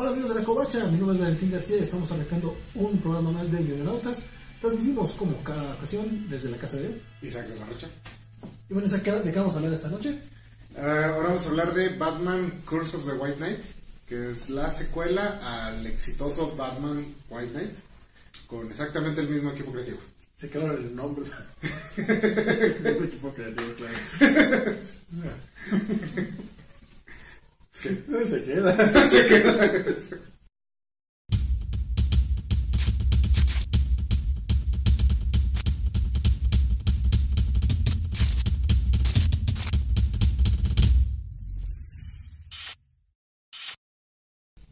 Hola amigos de la Covacha, mi nombre es Valentín García y estamos arrancando un programa más de Guionautas. Transmitimos como cada ocasión desde la casa de él. Isaac de la Rocha. Y bueno, Isaac, ¿de qué vamos a hablar esta noche? Eh, ahora vamos a hablar de Batman Curse of the White Knight, que es la secuela al exitoso Batman White Knight, con exactamente el mismo equipo creativo. Se quedó el nombre. el equipo creativo, claro. Se queda. Se queda.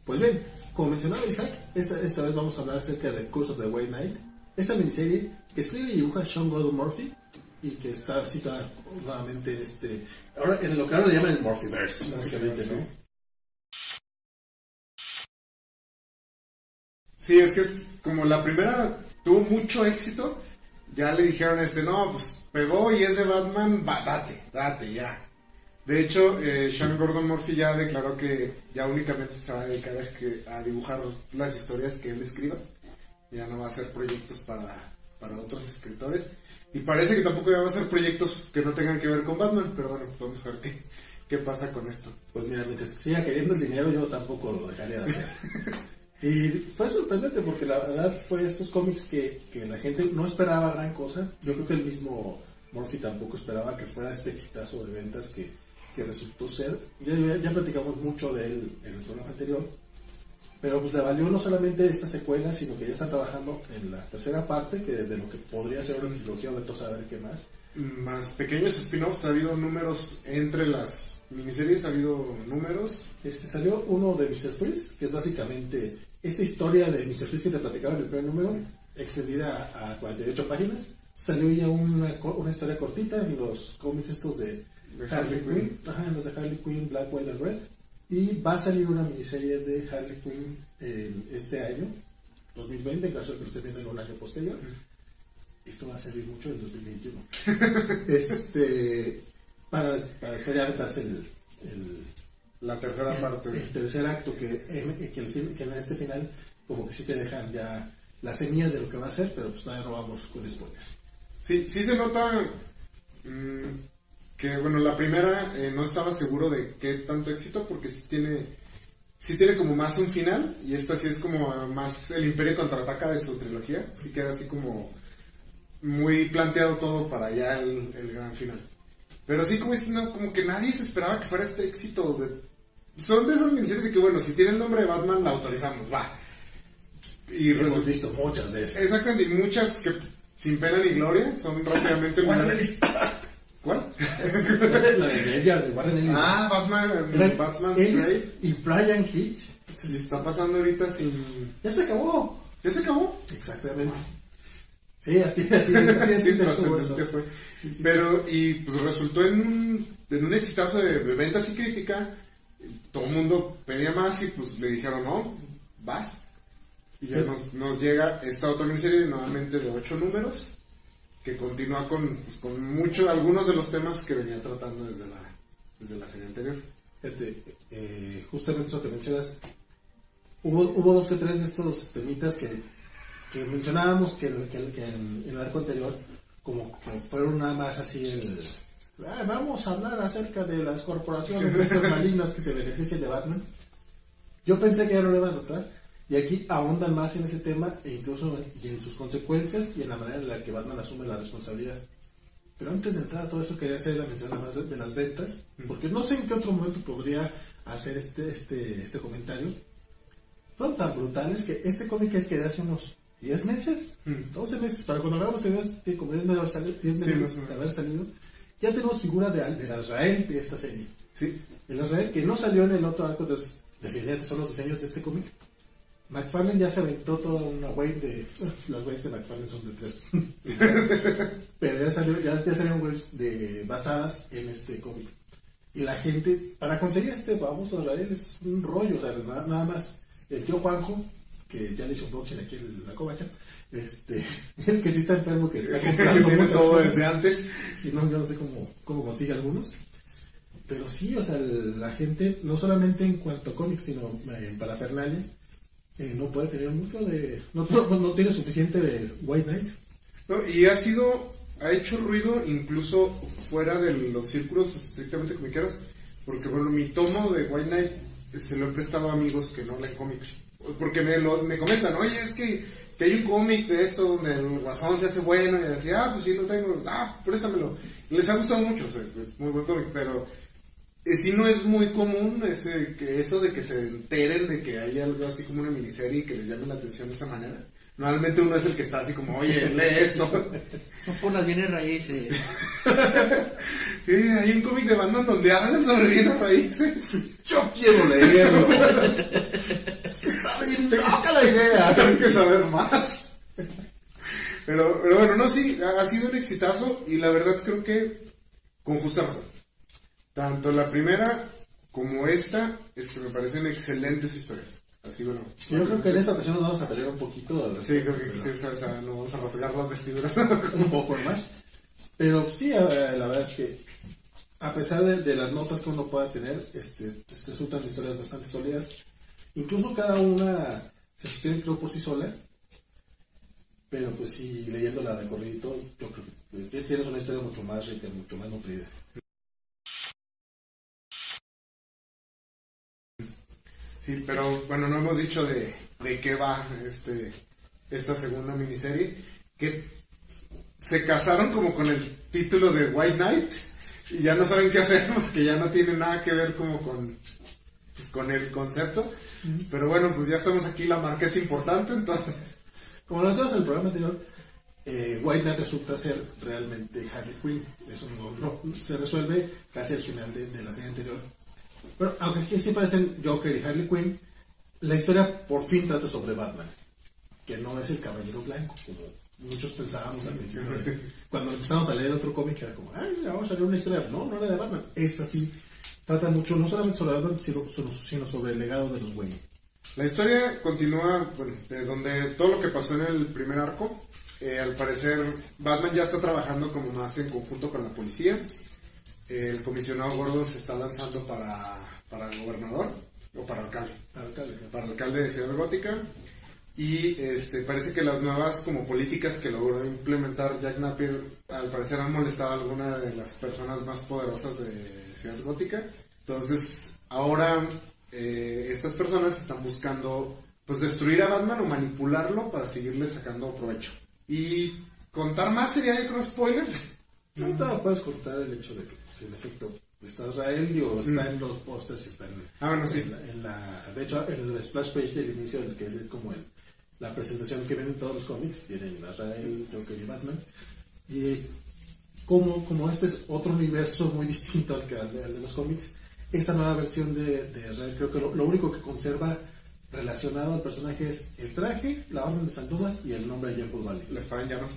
Pues bien, como mencionaba Isaac, esta, esta vez vamos a hablar acerca de Curse of the White Knight, esta miniserie que escribe y dibuja Sean Gordon Murphy y que está situada nuevamente este, ahora, en lo que ahora le llaman el Murphyverse, básicamente, ¿no? Sí, es que es como la primera tuvo mucho éxito, ya le dijeron este, no, pues pegó y es de Batman, va, date, date, ya. De hecho, eh, Sean Gordon Murphy ya declaró que ya únicamente se va a dedicar a, a dibujar las historias que él escriba. Ya no va a hacer proyectos para, para otros escritores. Y parece que tampoco ya va a hacer proyectos que no tengan que ver con Batman, pero bueno, vamos a ver qué, qué pasa con esto. Pues mira, mientras siga cayendo el dinero, yo tampoco lo dejaría de hacer. y fue sorprendente porque la verdad fue estos cómics que, que la gente no esperaba gran cosa. Yo creo que el mismo Murphy tampoco esperaba que fuera este exitazo de ventas que, que resultó ser. Ya, ya, platicamos mucho de él en el programa anterior. Pero pues le valió no solamente esta secuela, sino que ya están trabajando en la tercera parte, que de lo que podría ser una trilogía, o saber qué más. Más pequeños spin-offs, ha habido números entre las miniseries, ha habido números. Este, salió uno de Mr. Freeze, que es básicamente esta historia de Mr. Freeze que te platicaba en el primer número, extendida a 48 páginas. Salió ya una, una historia cortita en los cómics estos de, Harley Quinn, ajá, en los de Harley Quinn, Black, White and Red. Y va a salir una miniserie de Harley Quinn eh, este año, 2020, en caso de que lo esté viendo en un año posterior. Esto va a servir mucho en 2021. este, para, para después ya aventarse el- el, La tercera parte. el tercer acto que, en, que, el fin- que en este final como que sí te dejan ya las semillas de lo que va a ser, pero pues todavía no vamos con spoilers. Sí, sí se nota mm, que, bueno, la primera eh, no estaba seguro de qué tanto éxito porque sí tiene, sí tiene como más un final y esta sí es como eh, más el Imperio contraataca de su trilogía. Sí queda así como muy planteado todo para ya el, el gran final. Pero sí, como, dices, no, como que nadie se esperaba que fuera este éxito. De, son de esas miniseries de que, bueno, si tiene el nombre de Batman, la autorizamos, va. Y Hemos visto muchas de esas. Exactamente, y muchas que sin pena ni gloria son rápidamente. ¿Cuál? la de Graveyard de Warren Ellis. Ah, Batman, Era Batman's Ellis Grave. y Brian Hitch. Se está pasando ahorita sin... Ya se acabó. ¿Ya se acabó? Exactamente. Sí, así, así. así, fue. Pero, y pues resultó en un, en un exitazo de ventas y crítica. Todo el mundo pedía más y pues le dijeron, no, vas. Y ya nos, nos llega esta otra miniserie nuevamente de ocho números que continúa con, pues, con muchos, algunos de los temas que venía tratando desde la, desde la serie anterior. Eh, justamente eso que mencionas, hubo, hubo dos que tres de estos temitas que, que mencionábamos que, que- que en, en el arco anterior, como que fueron nada más así el... "Ah, vamos a hablar acerca de las corporaciones estas malignas que se benefician de Batman. Yo pensé que ya no lo iban a notar. Y aquí ahondan más en ese tema e incluso en, y en sus consecuencias y en la manera en la que Batman asume la responsabilidad. Pero antes de entrar a todo eso quería hacer la mención más de, las ventas, porque no sé en qué otro momento podría hacer este, este, este comentario. Fueron tan brutales que este cómic es que de hace unos 10 meses, 12 meses, para cuando hablamos tenemos que como 10 meses de haber salido, 10 Sí, meses de haber salido, ya tenemos figura de, de Israel de esta serie. Sí. El Israel que no salió en el otro arco, entonces definitivamente son los diseños de este cómic. McFarlane ya se aventó toda una wave de. Las waves de McFarlane son de tres. Pero ya, salió, ya, salieron waves de, basadas en este cómic. Y la gente, para conseguir este famoso Israel es un rollo, o sea, nada, nada más. El tío Juanjo, que ya le hizo un boxing aquí en la covacha, este, el que sí está enfermo, que está comprando todo desde antes. Si no, yo no sé cómo, cómo consigue algunos. pero sí, o sea, la gente, no solamente en cuanto a cómics, sino en parafernalia, eh, no puede tener mucho de. No, no, tiene suficiente de White Knight. No, y ha sido. Ha hecho ruido incluso fuera de los círculos estrictamente comiqueros. Porque, bueno, mi tomo de White Knight se lo he prestado a amigos que no leen cómics. Porque me, lo, me comentan, oye, es que, que hay un cómic de esto donde el guasón se hace bueno. Y decía, ah, pues sí, lo tengo. Ah, préstamelo. Les ha gustado mucho, es muy buen cómic, pero eh, sí no es muy común ese, que eso de que se enteren de que hay algo así como una miniserie y que les llame la atención de esa manera. Normalmente uno es el que está así como, oye, lee esto. Son por las bienes raíces. sí, hay un cómic de Batman donde hablan sobre bienes raíces. Yo quiero leerlo. está bien loca la idea. Tengo que saber más. Pero, pero bueno, no, sí, ha sido un exitazo y la verdad creo que con justa razón. Tanto la primera como esta, este, me parecen excelentes historias. Así bueno. Yo creo que en esta ocasión nos vamos a pelear un poquito. Sí, creo que sí, o sea, nos vamos a rasgar las vestiduras. un poco más. Pero sí, la verdad es que a pesar de, las notas que uno pueda tener, este, resultan historias bastante sólidas. Incluso cada una se sostiene creo por sí sola. Pero pues sí, leyéndola de corrido, yo creo que tienes una historia mucho más rica, mucho más nutrida. Sí, pero bueno, no hemos dicho de, de qué va este esta segunda miniserie. Que se casaron como con el título de White Knight y ya no saben qué hacer porque ya no tiene nada que ver como con, pues, con el concepto. Pero bueno, pues ya estamos aquí, la marca es importante, entonces... Como lo decíamos en el programa anterior, eh, White Knight resulta ser realmente Harley Quinn. Eso no, se resuelve casi al final de la serie anterior pero aunque aquí sí parecen Joker y Harley Quinn, la historia por fin trata sobre Batman, que no es el caballero blanco, como muchos pensábamos al principio. Cuando empezamos a leer otro cómic era como, ay, vamos a leer una historia. No, no era de Batman. Esta sí trata mucho, no solamente sobre Batman, sino, sobre el legado de los Wayne. La historia continúa, bueno, de donde todo lo que pasó en el primer arco. Eh, al parecer, Batman ya está trabajando como más en conjunto con la policía el comisionado Gordon se está lanzando para, para gobernador o para alcalde. Para alcalde, para alcalde de Ciudad Gótica. Y este, parece que las nuevas como políticas que logró implementar Jack Napier al parecer han molestado a alguna de las personas más poderosas de Ciudad Gótica. Entonces, ahora eh, estas personas están buscando pues destruir a Batman o manipularlo para seguirle sacando provecho. Y contar más sería de cross spoilers. No te puedes cortar el hecho de que en efecto está Israel, digo, está mm. en los pósters, está en, ah, bueno, sí. en, la, de hecho, en el splash page del inicio, que es como el, la presentación que ven en todos los cómics, vienen Israel, Joker y Batman, y como, como este es otro universo muy distinto al, que, al, de, los cómics, esta nueva versión de, de Israel, creo que lo, único que conserva relacionado al personaje es el traje, la orden de San Dumas y el nombre de Jekyll Valley. La espada en llamas.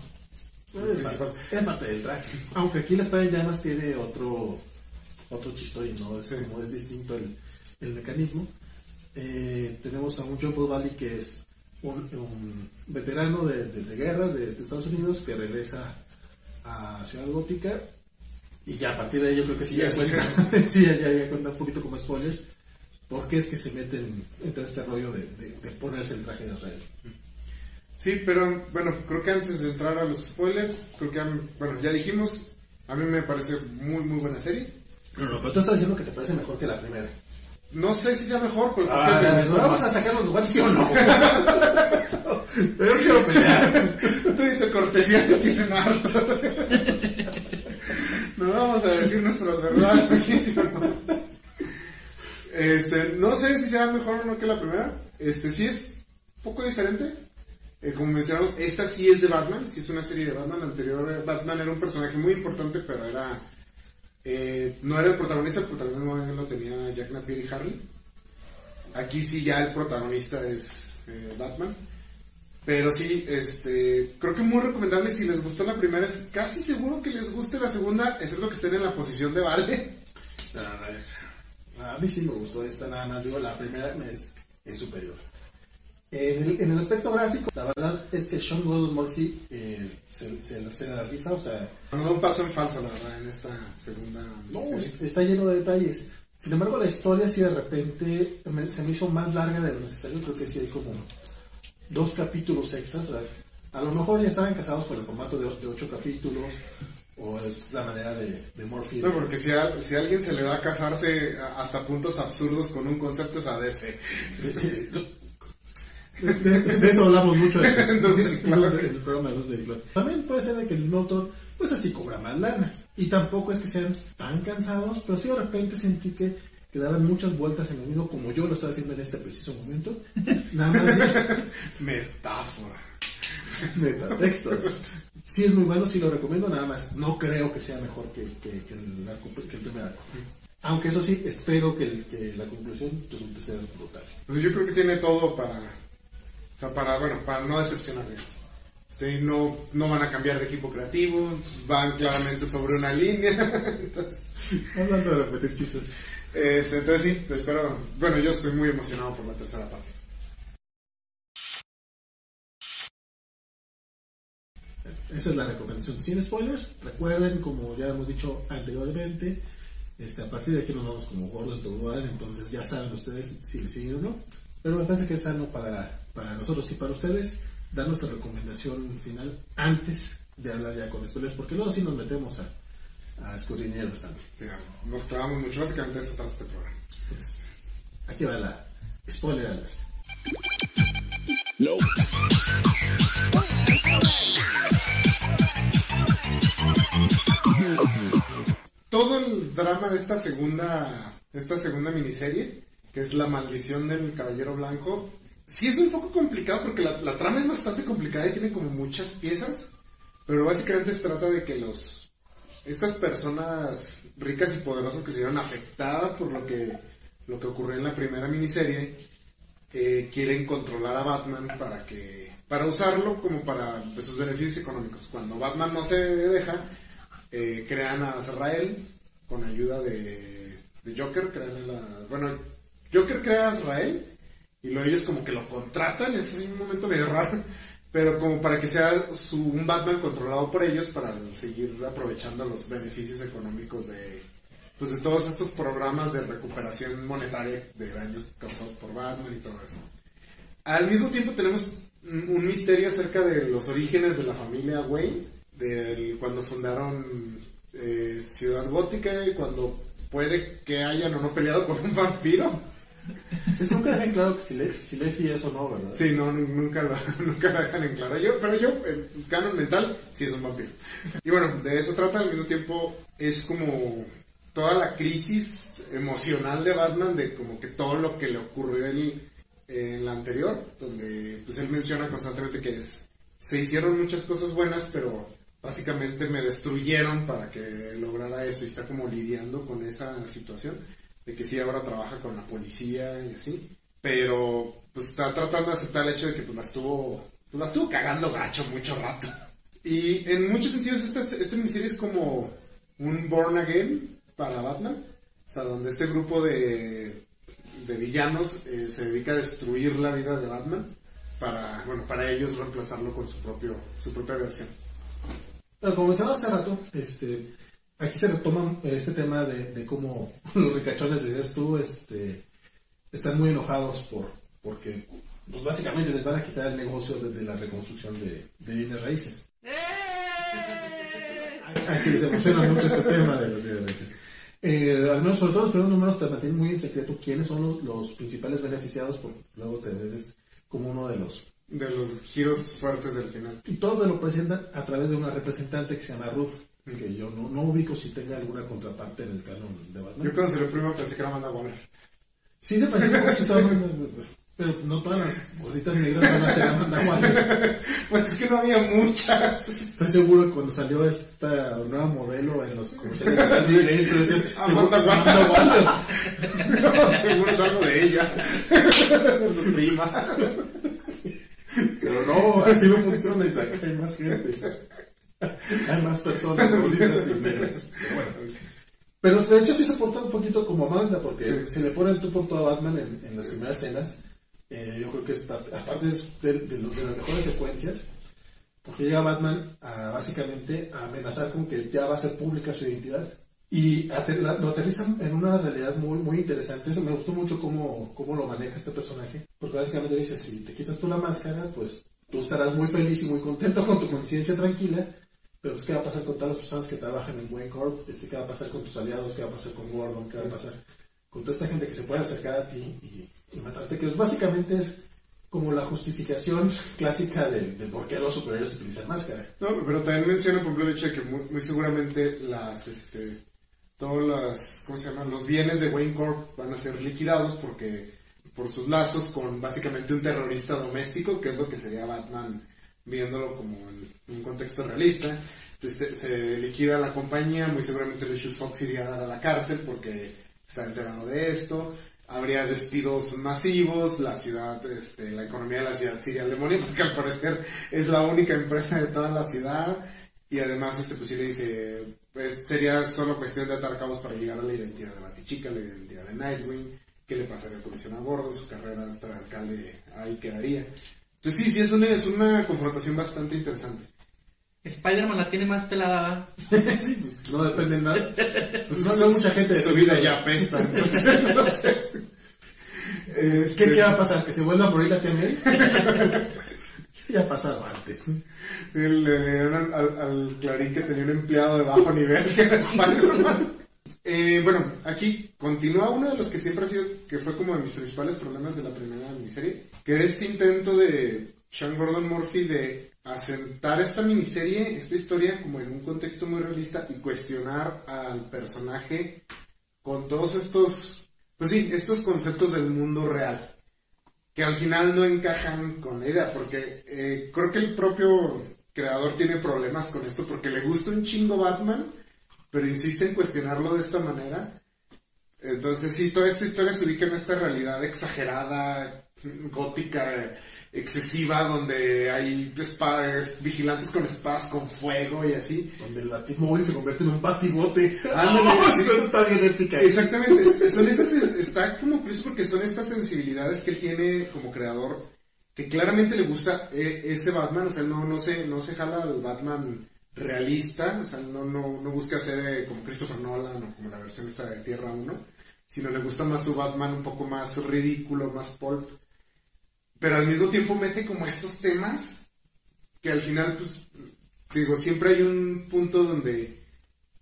Es parte del traje. Aunque aquí la espada en llamas tiene otro otro y ¿no? Es, como es distinto el, el mecanismo. Eh, tenemos a un John Paul Valley que es un, veterano de, de, guerras de, Estados Unidos que regresa a Ciudad Gótica y ya a partir de ahí yo creo que sí ya, cuenta, sí, ya, ya, cuenta un poquito como spoilers porque es que se meten en todo este rollo de, de ponerse el traje de Israel. Sí, pero bueno, creo que antes de entrar a los spoilers, creo que, bueno, ya dijimos, a mí me parece muy, muy buena serie. Pero, pero tú estás diciendo que te parece mejor que la primera. No sé si sea mejor, porque... Ah, vamos a sacar los guantes, ¿sí o no? Yo quiero pelear. Tú y tu cortesía no tienen harto. No vamos a decir nuestras verdades Este, no sé si sea mejor o no que la primera. Este, sí es poco diferente eh, como mencionamos, esta sí es de Batman, sí es una serie de Batman. anterior Batman era un personaje muy importante, pero era eh, no era el protagonista, el protagonismo lo tenía Jack Napier y Harley. Aquí sí ya el protagonista es eh, Batman. Pero sí, este, creo que muy recomendable si les gustó la primera, es casi seguro que les guste la segunda, excepto que estén en la posición de Vale. a mí sí me gustó esta, nada más digo, la primera es, es superior. En el, en el aspecto gráfico, la verdad es que Sean Gordon Murphy eh, se, se, se la rifa, o sea, No da un paso en falso, la verdad, en esta segunda. no, serie. está lleno de detalles. Sin embargo, la historia sí de repente me- se me hizo más larga de lo necesario. Creo que sí hay como dos capítulos extras. o sea, a lo mejor ya estaban casados con el formato de, de ocho capítulos, o es la manera de, de Murphy. No, porque si a, si a alguien se le va a casarse hasta puntos absurdos con un concepto es a DC. De, de- de eso hablamos mucho en el programa de los Club. También puede ser de que el mismo autor, pues así cobra más lana. Y tampoco es que sean tan cansados, pero sí de repente sentí que, que daban muchas vueltas en lo mismo, como yo lo estoy haciendo en este preciso momento. Nada más de Metáfora. metatextos. Sí es muy bueno, sí lo recomiendo, nada más. No creo que sea mejor que, que- que el, arco- que el primer arco. Aunque eso sí, espero que, el- que la conclusión resulte ser brutal. Pues yo creo que tiene todo para. O sea, para, bueno, para no decepcionar. digamos. Este, no, no van a cambiar de equipo creativo, van claramente sobre una línea. entonces, Hablando de repetir chistes. este, entonces sí, pues espero. Bueno, yo estoy muy emocionado por la tercera parte. Esa es la recomendación sin spoilers. Recuerden, como ya hemos dicho anteriormente, este, a partir de aquí nos vamos como gordo en tobogán, entonces ya saben ustedes si les siguen o no. Pero me parece que es sano para, para nosotros y para ustedes dar nuestra recomendación final antes de hablar ya con spoilers, porque luego sí nos metemos a, a escudriñar bastante. Sí, nos clavamos mucho, básicamente eso trata este programa. Entonces, aquí va la spoiler alert. todo el drama de esta segunda esta segunda miniserie que es la maldición del caballero blanco sí es un poco complicado porque la, trama es bastante complicada y tiene como muchas piezas pero básicamente se trata de que los estas personas ricas y poderosas que se vieron afectadas por lo que lo que ocurrió en la primera miniserie eh, quieren controlar a Batman para que para usarlo como para pues, sus beneficios económicos. Cuando Batman no se deja eh, crean a Azrael con ayuda de, de Joker, crean la, bueno, Joker crea a Azrael y luego ellos como que lo contratan, es un momento medio raro, pero como para que sea su, un Batman controlado por ellos para seguir aprovechando los beneficios económicos de, pues de todos estos programas de recuperación monetaria de daños causados por Batman y todo eso. Al mismo tiempo tenemos un un misterio acerca de los orígenes de la familia Wayne, del, cuando fundaron eh, Ciudad Gótica y cuando puede que hayan o no peleado con un vampiro. Es que nunca dejan claro si, le, si Lefi es o no, ¿verdad? Sí, no, nu- nunca lo, nunca lo dejan en claro. Yo, pero yo, en canon mental, sí es un vampiro. Y bueno, de eso trata, al mismo tiempo es como toda la crisis emocional de Batman, de como que todo lo que le ocurrió en, en la anterior, donde pues él menciona constantemente que se hicieron muchas cosas buenas, pero básicamente me destruyeron para que lograra eso y está como lidiando con esa situación de que sí ahora trabaja con la policía y así pero pues está tratando de aceptar el hecho de que pues la estuvo pues la estuvo cagando gacho mucho rato. Y en muchos sentidos esta, esta miniserie es como un born again para Batman. O sea donde este grupo de de villanos eh, se dedica a destruir la vida de Batman para bueno para ellos reemplazarlo con su propio su propia versión. Pero como mencionaba hace rato, este, aquí se retoma este tema de, de cómo los ricachones, decías tú, este, están muy enojados por, porque pues básicamente les van a quitar el negocio desde la reconstrucción de, de bienes raíces. Aquí se emociona mucho este tema de los bienes raíces. Eh, al menos, sobre todo los primeros números te mantienen muy en secreto quiénes son los, los principales beneficiados, porque luego te ves como uno de los de los giros fuertes del final y todo lo presentan a través de una representante que se llama Ruth, que yo no, no ubico si tenga alguna contraparte en el canon de Batman. yo cuando salió primero pensé que era Amanda Waller Sí se parece un poquito a Amanda, pero no todas las gorditas negras van a ser Amanda Waller. pues es que no había muchas Estoy seguro que cuando salió esta nueva modelo en los comerciales de Klein, tú decías, seguro Amanda Waller. Seguro es algo de ella. De su prima. Pero no, así no funciona y saca hay más gente. Hay más personas gorditas y negras. Pero bueno. Pero de hecho sí se porta un poquito como Amanda, porque Sí. se le pone el tú por todo a Batman en, en las primeras escenas. Eh, yo creo que es parte, aparte de, de, los- de las mejores secuencias, porque llega Batman a básicamente a amenazar con que ya va a ser pública su identidad. Y ater- la- lo aterrizan en una realidad muy, muy interesante. Eso me gustó mucho cómo, cómo lo maneja este personaje. Porque básicamente dice, si te quitas tú la máscara, pues tú estarás muy feliz y muy contento con tu conciencia tranquila. Pero pues, ¿qué va a pasar con todas las personas que trabajan en Wayne Corp? Este, ¿Qué va a pasar con tus aliados? ¿Qué va a pasar con Gordon? ¿Qué va a pasar con toda esta gente que se puede acercar a ti y, matarte? Que pues, básicamente es como la justificación clásica de, por qué los superhéroes utilizan máscara. No, pero también menciona, por ejemplo, el hecho de que muy, muy seguramente las, este, todos las, ¿cómo se llaman? Los bienes de Wayne Corp van a ser liquidados porque, por sus lazos con básicamente un terrorista doméstico, que es lo que sería Batman viéndolo como en un contexto realista. Se, liquida la compañía, muy seguramente Lucius Fox iría a dar a la cárcel porque está enterado de esto. Habría despidos masivos, la ciudad, este, la economía de la ciudad se iría al demonio porque al parecer es la única empresa de toda la ciudad y además este pues sí le dice pues sería solo cuestión de atar cabos para llegar a la identidad de Batichica, la identidad de Nightwing, qué le pasaría a Comisión a Gordo, su carrera hasta alcalde ahí quedaría. Entonces sí, sí, es una, es una confrontación bastante interesante. Spider-Man la tiene más pelada, sí, pues, no depende de nada. Pues no sé, mucha gente de Su vida ya apesta. entonces, no sé. ¿Qué, Este, ¿Qué va a pasar? ¿Que se vuelva a morir la May? ya ha pasado antes. Le dieron al, al Clarín que tenía un empleado de bajo nivel que era Spider-Man. Eh, bueno, aquí continúa uno de los que siempre ha sido, que fue como de mis principales problemas de la primera miniserie, que era este intento de Sean Gordon Murphy de asentar esta miniserie, esta historia como en un contexto muy realista y cuestionar al personaje con todos estos, pues sí, estos conceptos del mundo real que al final no encajan con la idea, porque eh, creo que el propio creador tiene problemas con esto, porque le gusta un chingo Batman, pero insiste en cuestionarlo de esta manera. Entonces sí, toda esta historia se ubica en esta realidad exagerada, gótica, excesiva, donde hay espadas, vigilantes con espadas con fuego y así. Donde el batimóvil se convierte en un batibote. Ándale, ¡Oh, sí. eso está bien épica. Exactamente, es- son esas, está como curioso porque son estas sensibilidades que él tiene como creador, que claramente le gusta eh, ese Batman, o sea, no, no se, no se jala al Batman realista, o sea, no, no, no busca ser eh, como Christopher Nolan o como la versión esta de Tierra 1, sino le gusta más su Batman un poco más ridículo, más pulp, pero al mismo tiempo mete como estos temas que al final, pues, digo, siempre hay un punto donde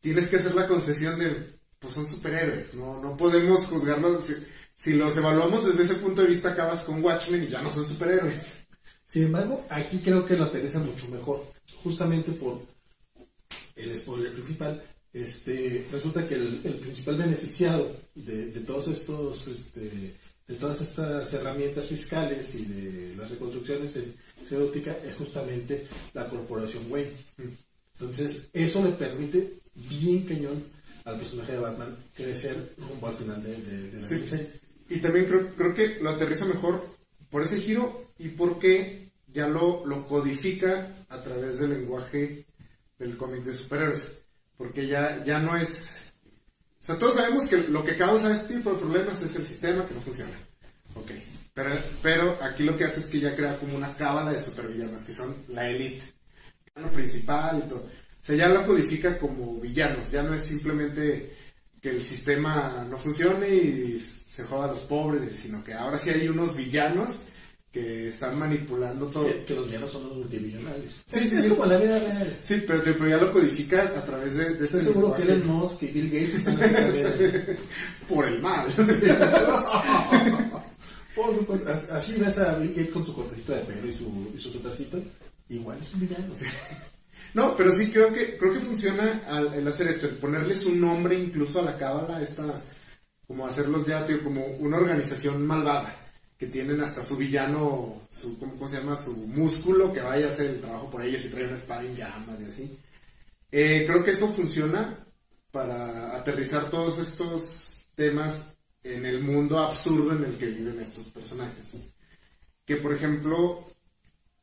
tienes que hacer la concesión de, pues son superhéroes, no, no podemos juzgarlos. Si, si los evaluamos desde ese punto de vista, acabas con Watchmen y ya no son superhéroes. Sin embargo, aquí creo que lo aterriza mucho mejor. Justamente por el spoiler principal. Este, resulta que el, el principal beneficiado de, de todos estos, este, de todas estas herramientas fiscales y de las reconstrucciones en Ciudad Óptica es justamente la corporación Wayne. Entonces, eso le permite bien cañón al personaje de Batman crecer rumbo al final de, de- de la Sí. Y también creo, creo que lo aterriza mejor por ese giro y porque ya lo, lo codifica a través del lenguaje del cómic de superhéroes. Porque ya, ya no es... O sea, todos sabemos que lo que causa este tipo de problemas es el sistema que no funciona. Ok. Pero, pero aquí lo que hace es que ya crea como una cábala de supervillanos, que son la élite. El principal y todo. O sea, ya lo codifica como villanos. Ya no es simplemente que el sistema no funcione y se joda a los pobres, sino que ahora sí hay unos villanos que están manipulando todo. Que, que los villanos son los multimillonarios. Sí, es, sí, es sí. como la vida real. Sí, pero, pero ya lo codifica a través de, de Estoy seguro que Elon Musk y Bill Gates están así por el mal. Por supuesto, as- así ves a Bill Gates con su cortecito de pelo y su, y su suétercito, igual es un villano. No, pero sí creo que creo que funciona al, el hacer esto, el ponerles un nombre incluso a la cábala, esta como hacerlos ya tío, como una organización malvada que tienen hasta su villano, su ¿cómo, cómo se llama? su músculo que vaya a hacer el trabajo por ellos y trae una espada en llamas y así. Eh, creo que eso funciona para aterrizar todos estos temas en el mundo absurdo en el que viven estos personajes. Que por ejemplo,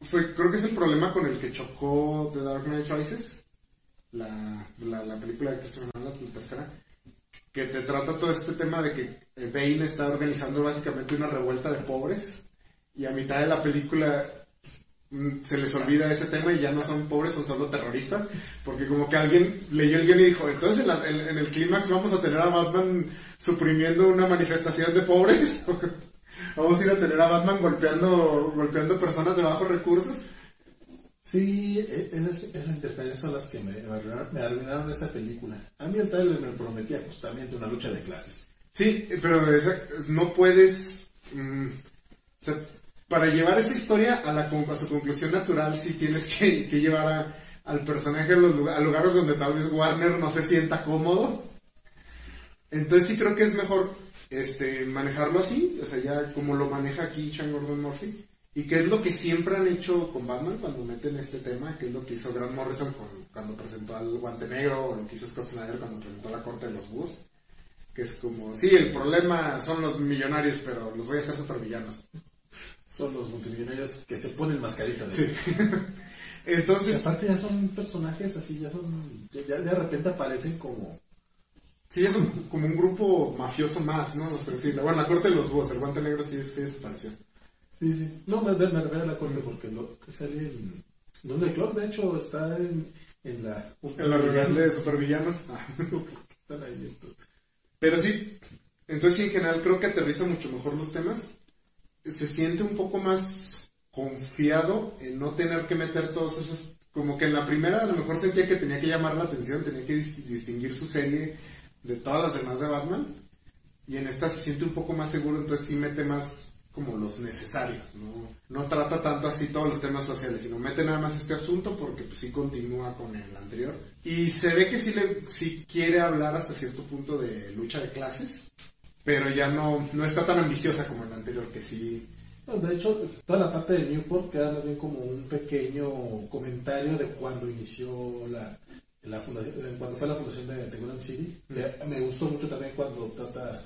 fue, creo que es el problema con el que chocó The Dark Knight Rises, la, la, la película de Christopher Nolan, la tercera, que te trata todo este tema de que eh, Bane está organizando básicamente una revuelta de pobres y a mitad de la película mm, se les olvida ese tema y ya no son pobres, son solo terroristas, porque como que alguien leyó el guion y dijo, entonces en, la- el clímax vamos a tener a Batman suprimiendo una manifestación de pobres, vamos a ir a tener a Batman golpeando, golpeando personas de bajos recursos. Sí, e- esas, esas interferencias son las que me, arruinaron, esa película. A mí el me prometía justamente una lucha de clases. Sí, pero esa- no puedes. mm, para llevar esa historia a, la, su conclusión natural, sí tienes que, llevar a- al personaje a, los, lugares donde tal vez Warner no se sienta cómodo. Entonces, sí creo que es mejor este, manejarlo así, o sea, ya como lo maneja aquí Sean Gordon Murphy. Y que es lo que siempre han hecho con Batman cuando meten este tema, que es lo que hizo Grant Morrison con- cuando presentó al Guante Negro, o lo que hizo Scott Snyder cuando presentó la Corte de los Búhos que es como, sí, el problema son los millonarios, pero los voy a hacer supervillanos. Son los multimillonarios que se ponen mascarita de Y Entonces, aparte ya son personajes así, ya son, ya, de repente aparecen como, sí, es un- como un grupo mafioso más, ¿no? Por decirlo. Bueno, la corte de los búhos, el guante negro sí, sí desapareció. Sí, sí. No, me, me refiero a la corte porque lo que sale en, donde el club de hecho está en, en la, En la reunión de supervillanos. Ah. Están ahí estos. Pero sí, entonces sí, en general creo que aterriza mucho mejor los temas. Se siente un poco más confiado en no tener que meter todos esos... Como que en la primera a lo mejor sentía que tenía que llamar la atención, tenía que dis- distinguir su serie de todas las demás de Batman. Y en esta se siente un poco más seguro, entonces sí mete más como los necesarios, ¿no? No trata tanto así todos los temas sociales, sino mete nada más este asunto porque pues, sí continúa con el anterior. Y se ve que sí, le, sí quiere hablar hasta cierto punto de lucha de clases, pero ya no, no está tan ambiciosa como el anterior, que sí... De hecho, toda la parte de Newport queda más bien como un pequeño comentario de cuando inició la, la fundación, cuando fue la fundación de, de City. Que Me gustó mucho también cuando trata,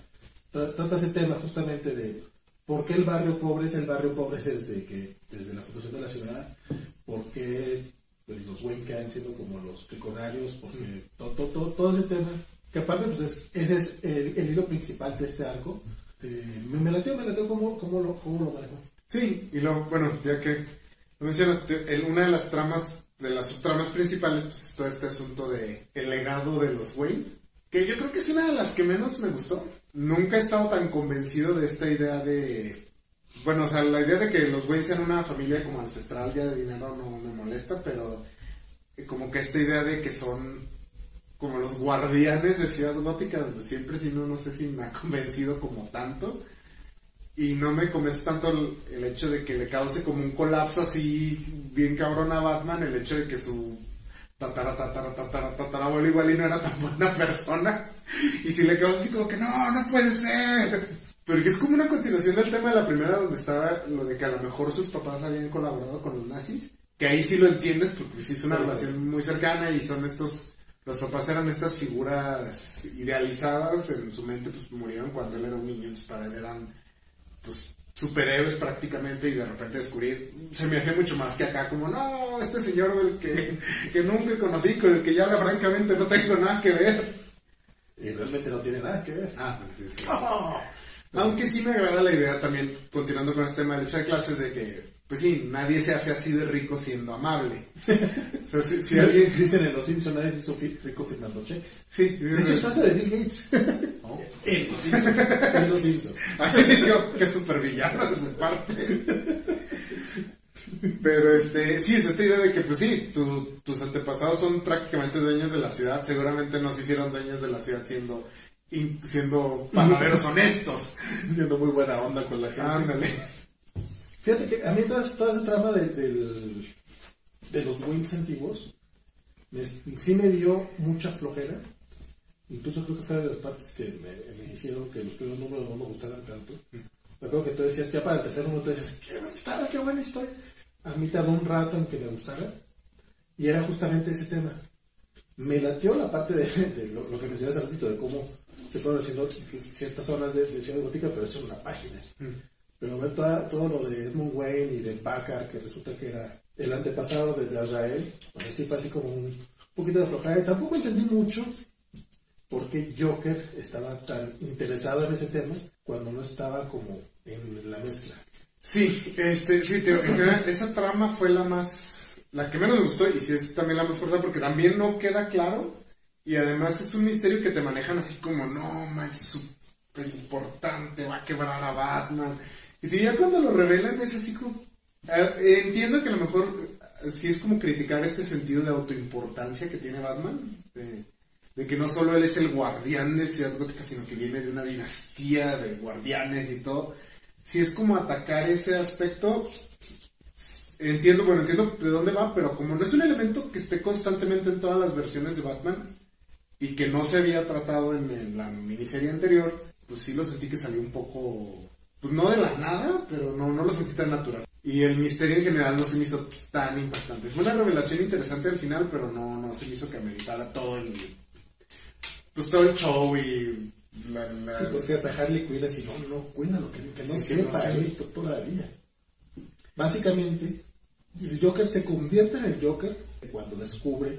tra- trata ese tema justamente de por qué el barrio pobre es el barrio pobre desde que desde la fundación de la ciudad, por qué pues, los Wayne caen siendo como los triconarios, porque todo, todo, todo, ese tema, que aparte pues es, ese es el, el hilo principal de este arco. Eh, me, me lateó, me lateó cómo, cómo, lo, cómo lo manejó. Sí, y luego, bueno, ya que lo mencionas, una de las tramas, de las subtramas principales, pues es todo este asunto de el legado de los Wayne, que yo creo que es una de las que menos me gustó. Nunca he estado tan convencido de esta idea de... Bueno, o sea, la idea de que los Wayne sean una familia como ancestral ya de dinero no me molesta, pero como que esta idea de que son como los guardianes de Ciudad Gótica siempre, si no, no sé si me ha convencido como tanto. Y no me convence tanto el, el hecho de que le cause como un colapso así bien cabrón a Batman, el hecho de que su tatara, tatara, tatara, tatarabuelo igual y no era tan buena persona. Y si le causa así como que no, no puede ser. Pero que es como una continuación del tema de la primera donde estaba lo de que a lo mejor sus papás habían colaborado con los nazis. Que ahí sí lo entiendes porque sí es una relación muy cercana y son estos... Los papás eran estas figuras idealizadas, en su mente pues murieron cuando él era un niño, entonces para él eran pues superhéroes prácticamente y de repente descubrir, se me hace mucho más que acá como, no, este señor del que, que nunca conocí, con el que ya francamente no tengo nada que ver. Y realmente no tiene nada que ver. Ah, sí, sí. Aunque sí me agrada la idea también, continuando con este tema de lucha de clases, de que, pues sí, nadie se hace así de rico siendo amable. O sea, si, si alguien... Dicen en Los Simpsons, nadie se hizo rico firmando cheques. Sí, De hecho, es frase de Bill Gates. En Los Simpsons. En Los Simpsons. Ay, digo, qué supervillano de su parte. Pero este, sí, es esta idea de que, pues sí, tu- tus antepasados son prácticamente dueños de la ciudad. Seguramente no se hicieron dueños de la ciudad siendo, in- siendo panaderos honestos. Siendo muy buena onda con la gente. Ándale. Fíjate que a mí toda, toda esa trama de, de los Wings antiguos sí me dio mucha flojera. Incluso creo que fue de las partes que me, hicieron que los primeros números no me gustaran tanto. Me acuerdo que tú decías, ya para el tercer número, tú decías, qué buena qué buena historia. A mí tardó un rato en que me gustara. Y era justamente ese tema. Me latió la parte de, lo, que mencioné hace ratito, de cómo se fueron haciendo ciertas zonas de, de Ciudad Gótica, pero eso es una página. Pero ver todo lo de Edmund Wayne y de Packard, que resulta que era el antepasado de Azrael, pues sí fue así como un poquito de flojera. Tampoco entendí mucho por qué Joker estaba tan interesado en ese tema cuando no estaba como en la mezcla. Sí, este, sí, te, en general, esa trama fue la más, la que menos me gustó y sí es también la más fuerte porque también no queda claro y además es un misterio que te manejan así como, no, man, súper importante, va a quebrar a Batman. Y si ya cuando lo revelan es así como, entiendo que a lo mejor sí es como criticar este sentido de autoimportancia que tiene Batman, de, que no solo él es el guardián de Ciudad Gótica, sino que viene de una dinastía de guardianes y todo. Si es como atacar ese aspecto, entiendo, bueno, entiendo de dónde va, pero como no es un elemento que esté constantemente en todas las versiones de Batman y que no se había tratado en, la miniserie anterior, pues sí lo sentí que salió un poco, pues no de la nada, pero no, no lo sentí tan natural. Y el misterio en general no se me hizo tan impactante. Fue una revelación interesante al final, pero no, no se me hizo que ameritara todo el, pues todo el show y la, Sí, porque hasta Harley Quinn así, no, no, cuídalo, que, que no Sí, sepa no esto todavía. Básicamente, el Joker se convierte en el Joker cuando descubre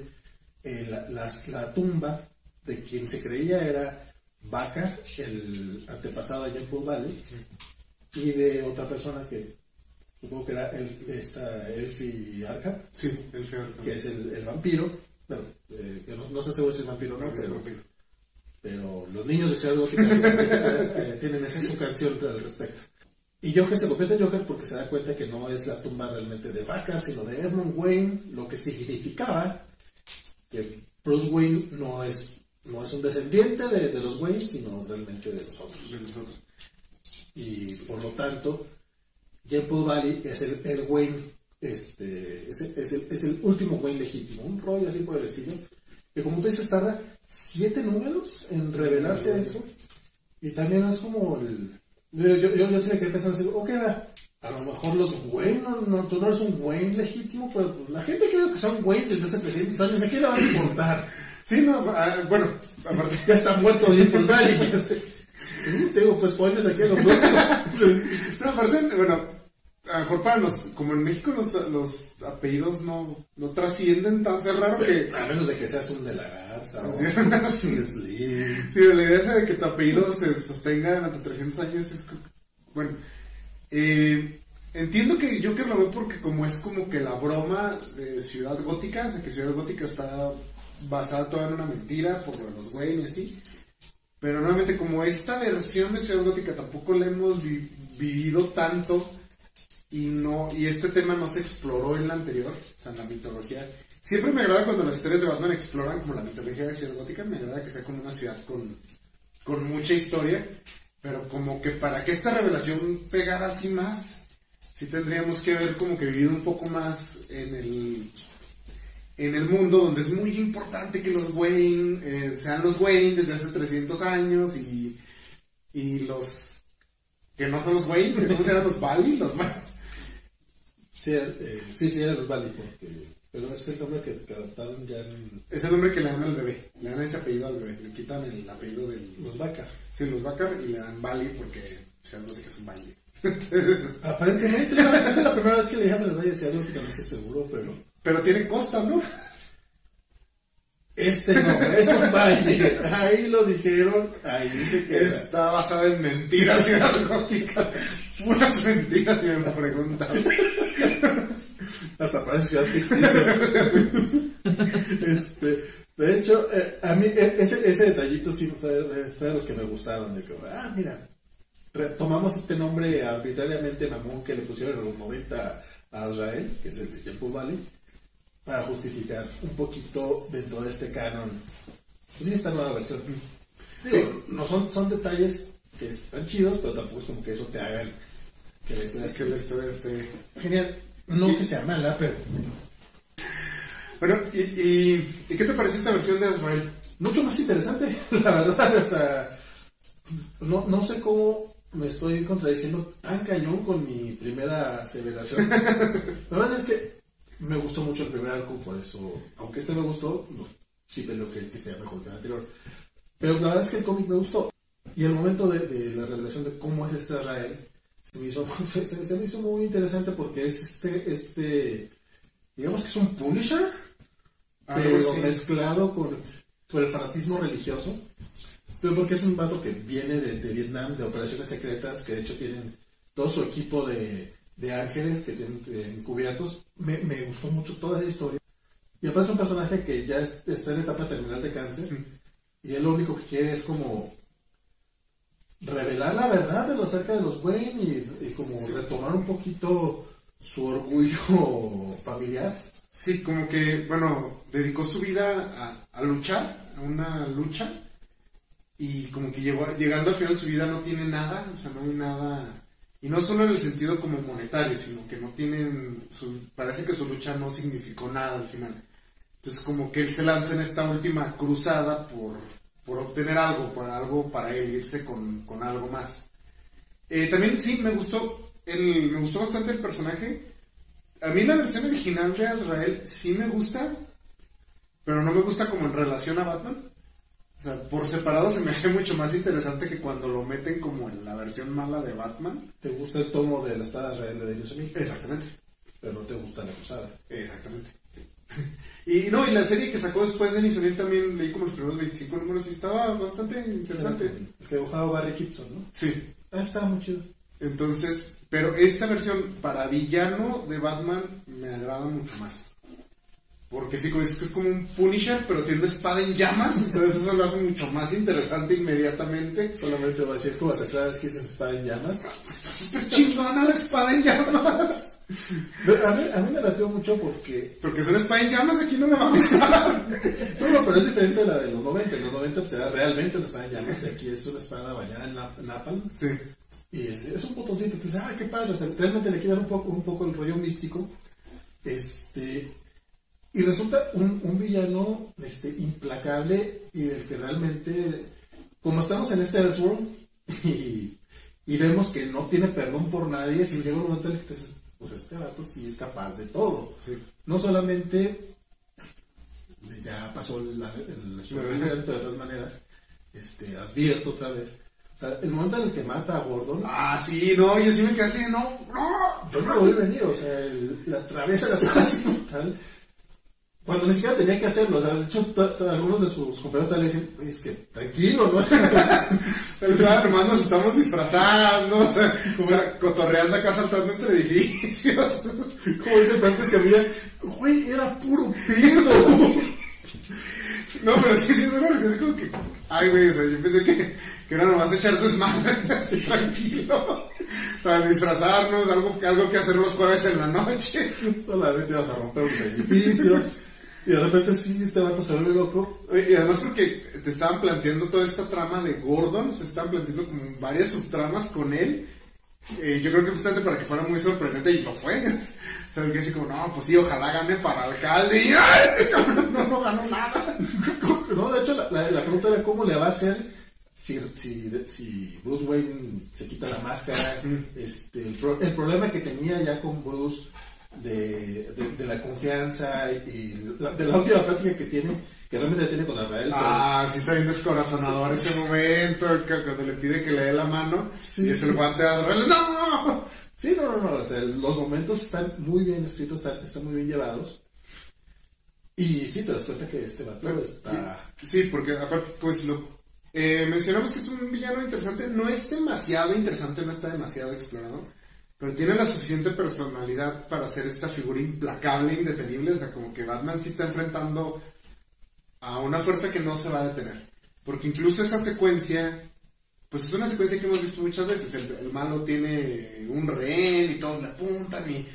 eh, la, las- la tumba de quien se creía era Baca, el antepasado de Jean Paul Valley, y de otra persona que supongo que era el, esta Elfie Arkham, Sí, el feo. que es el, el vampiro. Bueno, eh, que no, no estoy seguro si es vampiro o no, No, pero, vampiro. pero los niños de Ciudad Gótica eh, tienen esa su canción al respecto. Y Joker se convierte en Joker porque se da cuenta que no es la tumba realmente de Bacar, sino de Edmund Wayne, lo que significaba que Bruce Wayne no es, no es un descendiente de, de los Wayne, sino realmente de nosotros. de nosotros. Y por lo tanto, Jean Valley es el, el Wayne, este, es el, es, el, es el último Wayne legítimo, un rollo así por el estilo, que como tú dices tarda siete números en revelarse eso, y también es como el... Yo, yo, yo, yo sí me quedé pensando ok, va, a lo mejor los Wayne, no, no, tú no eres un Wayne legítimo, pero pues, la gente creo que son Wayne desde hace 300 años, ¿a quién le va a importar? Sí, no, ah, bueno, aparte, Ya está muerto Valley. Sí, tengo pues años aquí a lo mejor. no, aparte, bueno, a lo mejor para los, como en México los, los apellidos no, no trascienden tan, es raro que, A menos de que seas un de la garza o Slim. sí, la idea esa de que tu apellido se sostenga durante 300 años es, bueno, eh, entiendo que Joker lo ve porque como es como que la broma de Ciudad Gótica, o sea que Ciudad Gótica está basada toda en una mentira por los Wayne y así, pero nuevamente como esta versión de Ciudad Gótica tampoco la hemos vi- vivido tanto y no y este tema no se exploró en la anterior, o sea, la mitología. Siempre me agrada cuando las historias de Batman exploran como la mitología de Ciudad Gótica, me agrada que sea como una ciudad con, con mucha historia, pero como que para que esta revelación pegara así más, sí tendríamos que haber como que vivido un poco más en el en el mundo donde es muy importante que los Wayne eh, sean los Wayne desde hace 300 años y, y los que no son los Wayne, ¿cómo se llaman los Bali? Los Bali. Sí, eh, sí, sí, eran los Valley, porque, pero es el nombre que, que adaptaron ya en Es el nombre que le dan al bebé, le dan ese apellido al bebé, le quitan el apellido del... los Vaca. Sí, los Bakar y le dan Bali porque ya no sé qué es un Bali. Aparentemente, la, primera vez que le llaman los Valles de Ciudad Gótica, no estoy seguro, pero Pero tiene costa, ¿no? este no, es un valle. Ahí lo dijeron, ahí se queda. Está basada en mentiras Ciudad Gótica. Puras mentiras si me preguntas. Hasta parece ciudad ficticia. este, de hecho, eh, a mí eh, ese, ese detallito sí fue, fue de los que me gustaron. De que, ah, mira, retomamos este nombre arbitrariamente mamón que le pusieron en los 90 a Israel, que es el de Paul Valley, para justificar un poquito dentro de este canon. Pues sí, esta nueva versión. Digo, no son, son detalles que están chidos, pero tampoco es como que eso te haga que la historia Es que la historia esté... Genial. No que sea mala, pero Bueno, ¿y, y, ¿y qué te pareció esta versión de Azrael? mucho más interesante, la verdad. O sea, no, no sé cómo me estoy contradiciendo tan cañón con mi primera aseveración. La verdad es que me gustó mucho el primer arco, por eso, aunque este me gustó, no, sí pero que, que sea mejor que el anterior. Pero la verdad es que el cómic me gustó. Y el momento de, de la revelación de cómo es este Israel se me hizo, se, me hizo muy interesante porque es este, este, digamos que es un Punisher, pero mezclado con, con el fanatismo religioso. Pero porque es un vato que viene de, de Vietnam, de operaciones secretas, que de hecho tienen todo su equipo de, de ángeles que tienen eh, encubiertos. Me, me gustó mucho toda la historia. Y aparte es un personaje que ya es- está en etapa terminal de cáncer. Y él lo único que quiere es como revelar la verdad de lo acerca de los Wayne y, y como retomar un poquito su orgullo familiar. Sí, como que, bueno, dedicó su vida a, a luchar, a una lucha, y como que llegó, llegando al final de su vida no tiene nada, o sea, no hay nada, y no solo en el sentido como monetario, sino que no tienen, parece que su lucha no significó nada al final. Entonces como que él se lanza en esta última cruzada por, por obtener algo, por algo para él irse con, con algo más. Eh, también sí, me gustó, el, me gustó bastante el personaje. A mí la versión original de Azrael sí me gusta, pero no me gusta como en relación a Batman. O sea, por separado se me hace mucho más interesante que cuando lo meten como en la versión mala de Batman. ¿Te gusta el tomo de la espada de Israel de Daniel Smith? Exactamente. Pero no te gusta la cruzada. Exactamente. Y no, y la serie que sacó después de Nisonil también leí como los primeros 25 números y estaba bastante interesante. El que dibujaba Barry Gibson, ¿no? Sí. Ah, estaba muy chido. Entonces, pero esta versión para villano de Batman me agrada mucho más. Porque sí, como dices que es como un Punisher, pero tiene una espada en llamas, entonces eso lo hace mucho más interesante inmediatamente. Solamente voy a decir, es como la tercera vez que dices espada en llamas. Está súper chingona la espada en llamas. A mí, a mí me latió mucho porque... Porque es una espada en llamas, aquí no me va a gustar. No, no, pero es diferente a la de los 90. En los 90 pues, era realmente una espada en llamas y aquí es una espada bañada en napalm. Sí. Y es, es un botoncito, te dice, ay, qué padre, o sea, realmente le quitan un poco, un poco el rollo místico. Este, y resulta un, un villano este, implacable y del que realmente, como estamos en este Elseworld y, y vemos que no tiene perdón por nadie, si llega un momento en el que te dices, pues este vato sí es capaz de todo. Sí. No solamente ya pasó la, el, pero de todas maneras, este, advierto otra vez. O sea, el momento en el que mata a Gordon, Ah, sí, no, yo sí me quedé así, no, no. yo no lo vi venir, o sea, el- la atraviesa la como tal. Cuando ni siquiera tenía que hacerlo, o sea, de hecho, algunos de sus compañeros tal le "Oye, es que tranquilo, ¿no? O sea, nos estamos disfrazando, o sea, o sea, cotorreando acá saltando entre edificios. como dice Franco Escamilla, güey, era puro pedo. No, pero sí, sí, es como que, ay, güey, o sea, yo pensé que, que era nomás echar desmadre, tranquilo. Sea, disfrazarnos, algo, algo que hacer los jueves en la noche. Solamente ibas a romper unos edificios. Y de repente sí, este vato se vuelve loco. Y además porque te estaban planteando toda esta trama de Gordon, se estaban planteando como varias subtramas con él. Eh, yo creo que justamente para que fuera muy sorprendente y lo fue. O sea, que así como, no, pues sí, ojalá gane para alcalde y ¡ay! No, no ganó nada. No, de hecho, la, la- la pregunta era cómo le va a hacer si, si, si Bruce Wayne se quita la máscara. este, el, pro- el problema que tenía ya con Bruce de, de, de la confianza y, y la- de la última práctica que tiene, que realmente tiene con Israel. pero- Ah, sí está bien descorazonador ese momento, cuando le pide que le dé la mano Sí. y es el guante de Azrael. ¡No! Sí, no, no, no. o sea, los momentos están muy bien escritos, están, están muy bien llevados. Y sí, te das cuenta que este vato está. Sí, porque aparte, pues lo eh, mencionamos que es un villano interesante. No es demasiado interesante, no está demasiado explorado. Pero tiene la suficiente personalidad para ser esta figura implacable, indetenible. O sea, como que Batman sí está enfrentando a una fuerza que no se va a detener. Porque incluso esa secuencia, pues es una secuencia que hemos visto muchas veces. El, malo tiene un rehén y todos le apuntan y,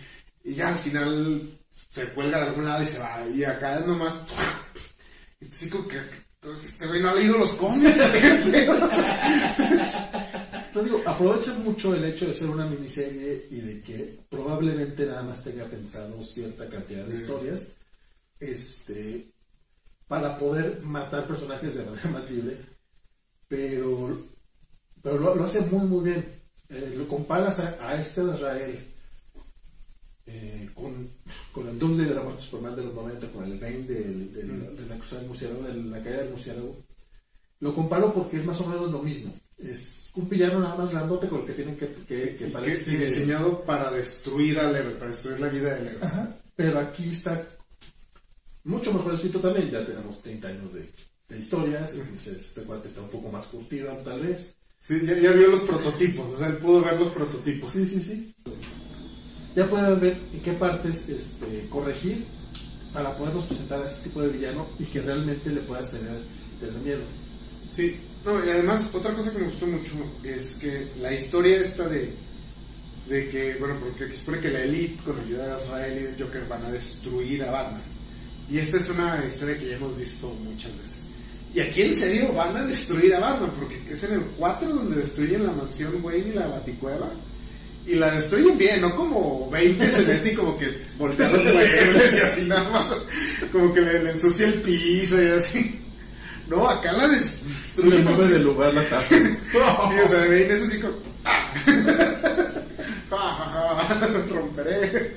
y ya al final se cuelga de algún lado y se va. Y acá es nomás... Y sí, como que, que este güey no ha leído los cómics. Te digo, aprovecha mucho el hecho de ser una miniserie y de que probablemente nada más tenga pensado cierta cantidad de historias este, para poder matar personajes de manera más libre. Pero, pero lo, lo hace muy, muy bien. Eh, lo comparas a, a este de Israel eh, con, con el Doomsday de la muerte Superman de los 90, con el Bane del- del- de la cruzada del murciélago, de la caída del murciélago. Lo comparo porque es más o menos lo mismo. Es un villano nada más grandote con el que tienen que, que, que que parece- y diseñado para destruir al héroe, para destruir la vida del héroe. Ajá, pero aquí está mucho mejor escrito también. Ya tenemos 30 años de, de historias. Entonces, este cuate está un poco más curtido, tal vez. Sí, ya, ya vio los prototipos, o sea, él pudo ver los prototipos. Sí, sí, sí. Ya pueden ver en qué partes este, corregir para podernos presentar a este tipo de villano y que realmente le puedas tener, tener miedo. Sí, no, y además, otra cosa que me gustó mucho es que la historia esta de, de que, bueno, porque se supone que la Elite con ayuda de Azrael y de Joker van a destruir a Batman. Y esta es una historia que ya hemos visto muchas veces. Y aquí en serio van a destruir a Batman, porque es en el 4 donde destruyen la mansión Wayne y la baticueva. Y la destruyen bien, no como 20 se y como que voltea los y así nada más. Como que le, le ensucia el piso y así. No, acá la. El nombre del lugar, la taza. Sí, o sea, Bane es así como. Ja, ja, ja, romperé.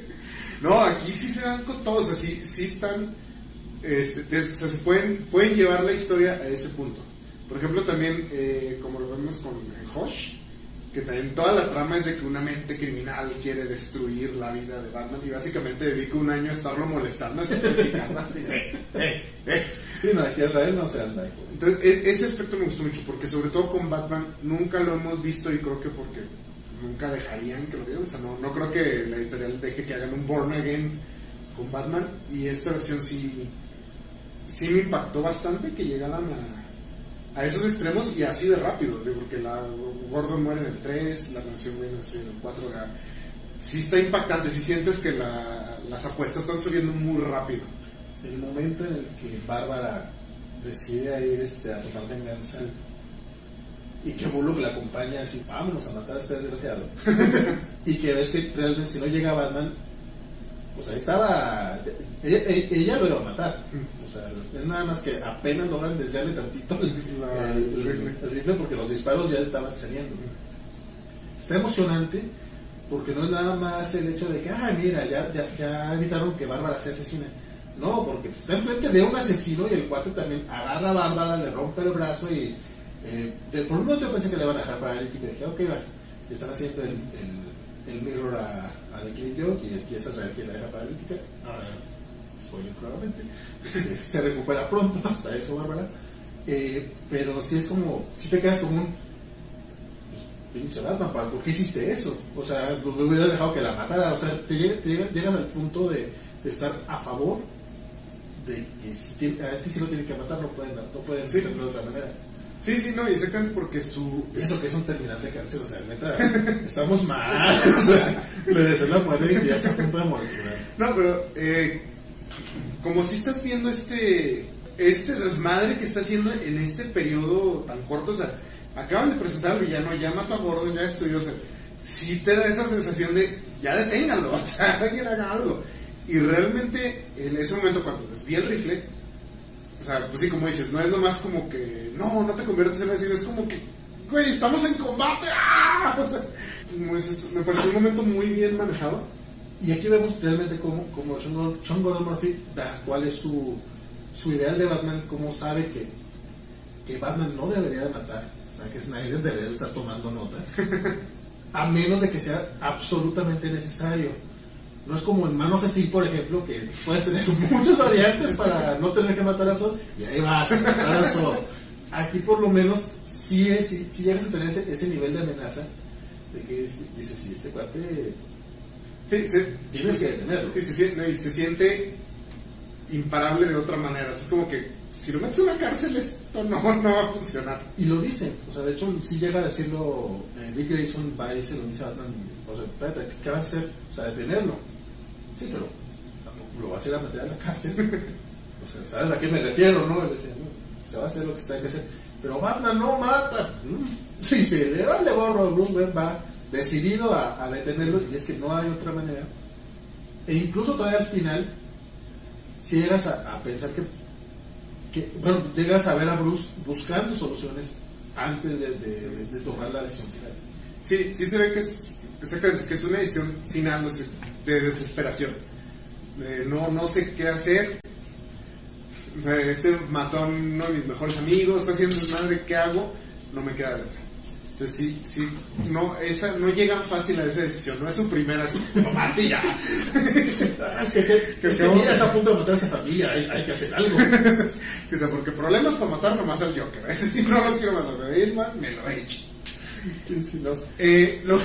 No, aquí sí se dan con todos, o sea, sí, sí están. Este, des- o sea, se pueden, pueden llevar la historia a ese punto. Por ejemplo, también, eh, como lo vemos con eh, Hosh, que también toda la trama es de que una mente criminal quiere destruir la vida de Batman y básicamente dedica un año a estarlo molestando, así, Sí, no, aquí Israel no se anda. Entonces, e- ese aspecto me gustó mucho, porque sobre todo con Batman nunca lo hemos visto y creo que porque nunca dejarían que lo vieran. O sea, no, no creo que la editorial deje que hagan un Born Again con Batman. Y esta versión sí, sí me impactó bastante que llegaran a, a esos extremos y así de rápido, digo, porque la Gordon muere en el 3, la Wayne destruye en el 4. o sea, sí está impactante, sí sientes que la- las apuestas están subiendo muy rápido. El momento en el que Bárbara decide ir este, a tomar venganza y que Bullock la acompaña así, vámonos a matar a este desgraciado. y que ves que realmente si no llega Batman, pues ahí estaba, ella, ella- ella lo iba a matar. O sea, es nada más que apenas logran desviarle tantito el, La- el- el el- rifle. el rifle porque los disparos ya estaban saliendo. Está emocionante porque no es nada más el hecho de que, ah, mira, ya, ya, ya evitaron que Bárbara sea asesina. No, porque pues, está enfrente de un asesino y el cuate también agarra a Bárbara, le rompe el brazo y eh, por un momento yo pensé que le iban a dejar paralítica y dije, ok, va, le están haciendo el, el, el mirror a, a The Killing Joke y empieza a saber que la deja paralítica. Ah, spoiler claramente. Se recupera pronto, hasta eso, Bárbara. Eh, pero sí es como, si te quedas como un pues, pinche Batman, ¿para- ¿por qué hiciste eso? O sea, me hubieras dejado que la matara. O sea, te, te llega- llegas al punto de estar a favor de que si tiene- a este sí lo tienen que matar, no pueden, no pueden Sí. de otra manera. Sí, sí, no, y exactamente porque su... Eso que es un terminal de cáncer, o sea, neta, estamos mal. O sea, le deseo la muerte y ya está a punto de morir. No, pero eh, como si estás viendo este este desmadre que está haciendo en este periodo tan corto, o sea, acaban de presentar al villano, ya mató a Gordon, ya destruyó, o sea, sí te da esa sensación de ya deténganlo, o sea, alguien haga algo. Y realmente en ese momento cuando desvía el rifle, o sea, pues sí, como dices, no es nomás como que, no, no te conviertes en asesino, es como que, güey, estamos en combate, ¡ah! O sea, como me pareció un momento muy bien manejado. Y aquí vemos realmente cómo, cómo Sean, Gordon- Murphy da cuál es su, su ideal de Batman, cómo sabe que, que Batman no debería de matar, o sea, que Snyder debería de estar tomando nota, a menos de que sea absolutamente necesario. No es como en Man of Steel, por ejemplo, que puedes tener muchas variantes para no tener que matar a Zod, y ahí vas, matar a Zod. Aquí por lo menos sí, es, sí, sí llegas a tener ese, ese nivel de amenaza, de que dices, sí, este cuate Sí, sí. Tienes que detenerlo. Sí, no, y se siente imparable de otra manera. Es como que si lo metes en la cárcel esto no, no va a funcionar. Y lo dicen, o sea, de hecho, sí llega a decirlo eh, Dick Grayson, va y se lo dice a Batman, o sea, espérate, ¿qué vas a hacer? O sea, detenerlo. Sí, pero lo vas a ir a meter a la cárcel. o sea, ¿sabes a qué me refiero, no? Y decía, "No, se va a hacer lo que está que hacer. Pero Batman no mata. Mm. Y se le va le gorro, Bruce Wayne va decidido a, a detenerlo, y es que no hay otra manera. E incluso todavía al final, si llegas a, a pensar que bueno, llegas a ver a Bruce buscando soluciones antes de, tomar la decisión final. Sí, sí se ve que es, que es una decisión final no de desesperación. De no, no sé qué hacer. O sea, este mató a uno de mis mejores amigos, está haciendo madre, ¿qué hago? No me queda de otra. Entonces sí, sí, no, esa, no llegan fácil a esa decisión, no es su primera, así, "Lo mate ya. Es que, que, Que es se que va- mira, está a punto de matar a esa familia, hay, hay que hacer algo. O sea, porque problemas para matar nomás al Joker. ¿eh? Si no lo quiero matar, pero él más me lo he hecho. Sí, sí, no. Eh, lo-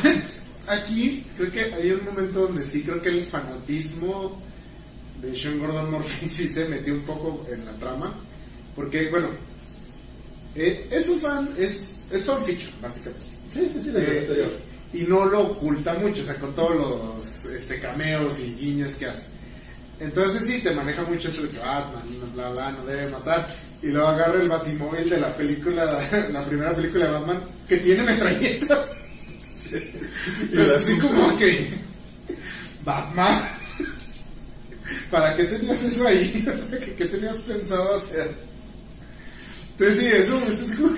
aquí creo que hay un momento donde sí creo que el fanatismo de Sean Gordon Murphy sí se metió un poco en la trama. Porque, bueno, eh, es un fan, es, es fanfiction, básicamente. Sí, sí, sí, desde Eh, anterior. y no lo oculta mucho, o sea, con todos los este, cameos y guiños que hace. Entonces sí, te maneja mucho eso de que Batman, bla, bla, no debe matar. Y luego agarra el batimóvil de la película, la primera película de Batman, que tiene metralletas. Las así como que, Batman, ¿para qué tenías eso ahí? ¿Qué, tenías pensado hacer? Entonces sí, eso es como...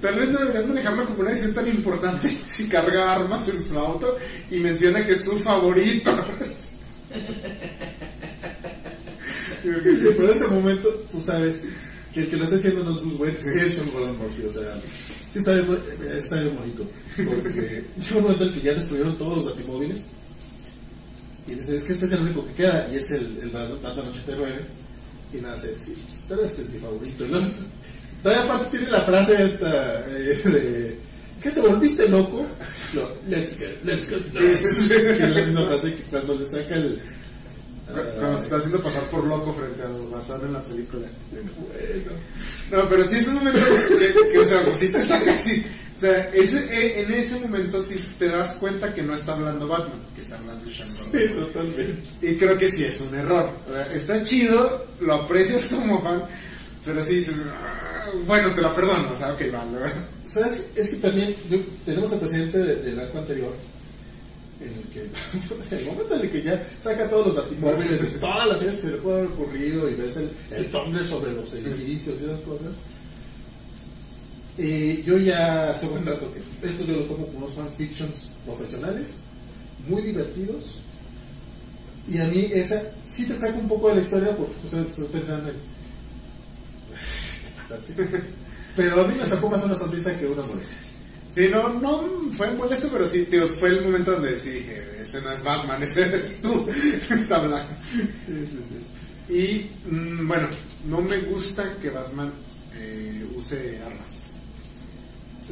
Tal vez no deberías manejarlo como una decisión tan importante si carga armas en su auto y menciona que es su favorito. Sí, sí, pero en ese momento tú sabes que el que lo está haciendo no es Bruce Wayne, es Sean Gordon Murphy. O sea, sí está bien, está bien bonito. Porque llega un momento en que ya destruyeron todos los batimóviles. Y dice, es que este es el único que queda. Y es el, el Batman 89. Y nada, se sí, pero este es mi favorito. Y luego, todavía aparte tiene la frase esta eh, de... ¿Qué te volviste loco? No, let's get, let's get nuts. que es la misma frase que cuando le saca el... Cuando se está haciendo pasar por loco frente a basado en la película. Bueno. No, pero sí es un momento que, que, o sea, pues sí te saca así. O sea, ese, eh, en ese momento sí te das cuenta que no está hablando Batman, que está hablando Sean Gordon. Sí, totalmente. Y creo que sí es un error. O sea, Está chido, lo aprecias como fan, pero sí dices, "Ah, bueno, te lo perdono. O sea, ok, vale. ¿Sabes? Es que también yo- tenemos al presidente de- del arco anterior, en el que, el momento en el que ya saca todos los batimóviles de todas las ideas que se le puede haber ocurrido y ves el, el Tumblr sobre los edificios y esas cosas. Y yo ya hace buen rato que estos yo los tomo como unos fanfictions profesionales, muy divertidos. Y a mí esa sí te saca un poco de la historia porque estoy pensando en... Pero a mí me sacó más una sonrisa que una molestia. Sí, no, no fue molesto, pero sí, tío, fue el momento donde sí dije, este no es Batman, ese eres tú. Está blanco. Y mm, bueno, no me gusta que Batman eh, use armas.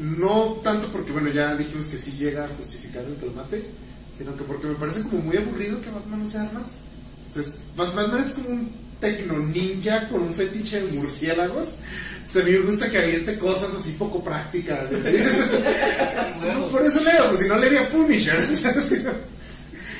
No tanto porque, bueno, ya dijimos que sí llega a justificar el que lo mate, sino que porque me parece como muy aburrido que Batman use armas. Entonces, Batman es como un tecno ninja con un fetiche de murciélagos. Mí me gusta que aviente cosas así poco prácticas. Por eso leo, pues si no leería Punisher.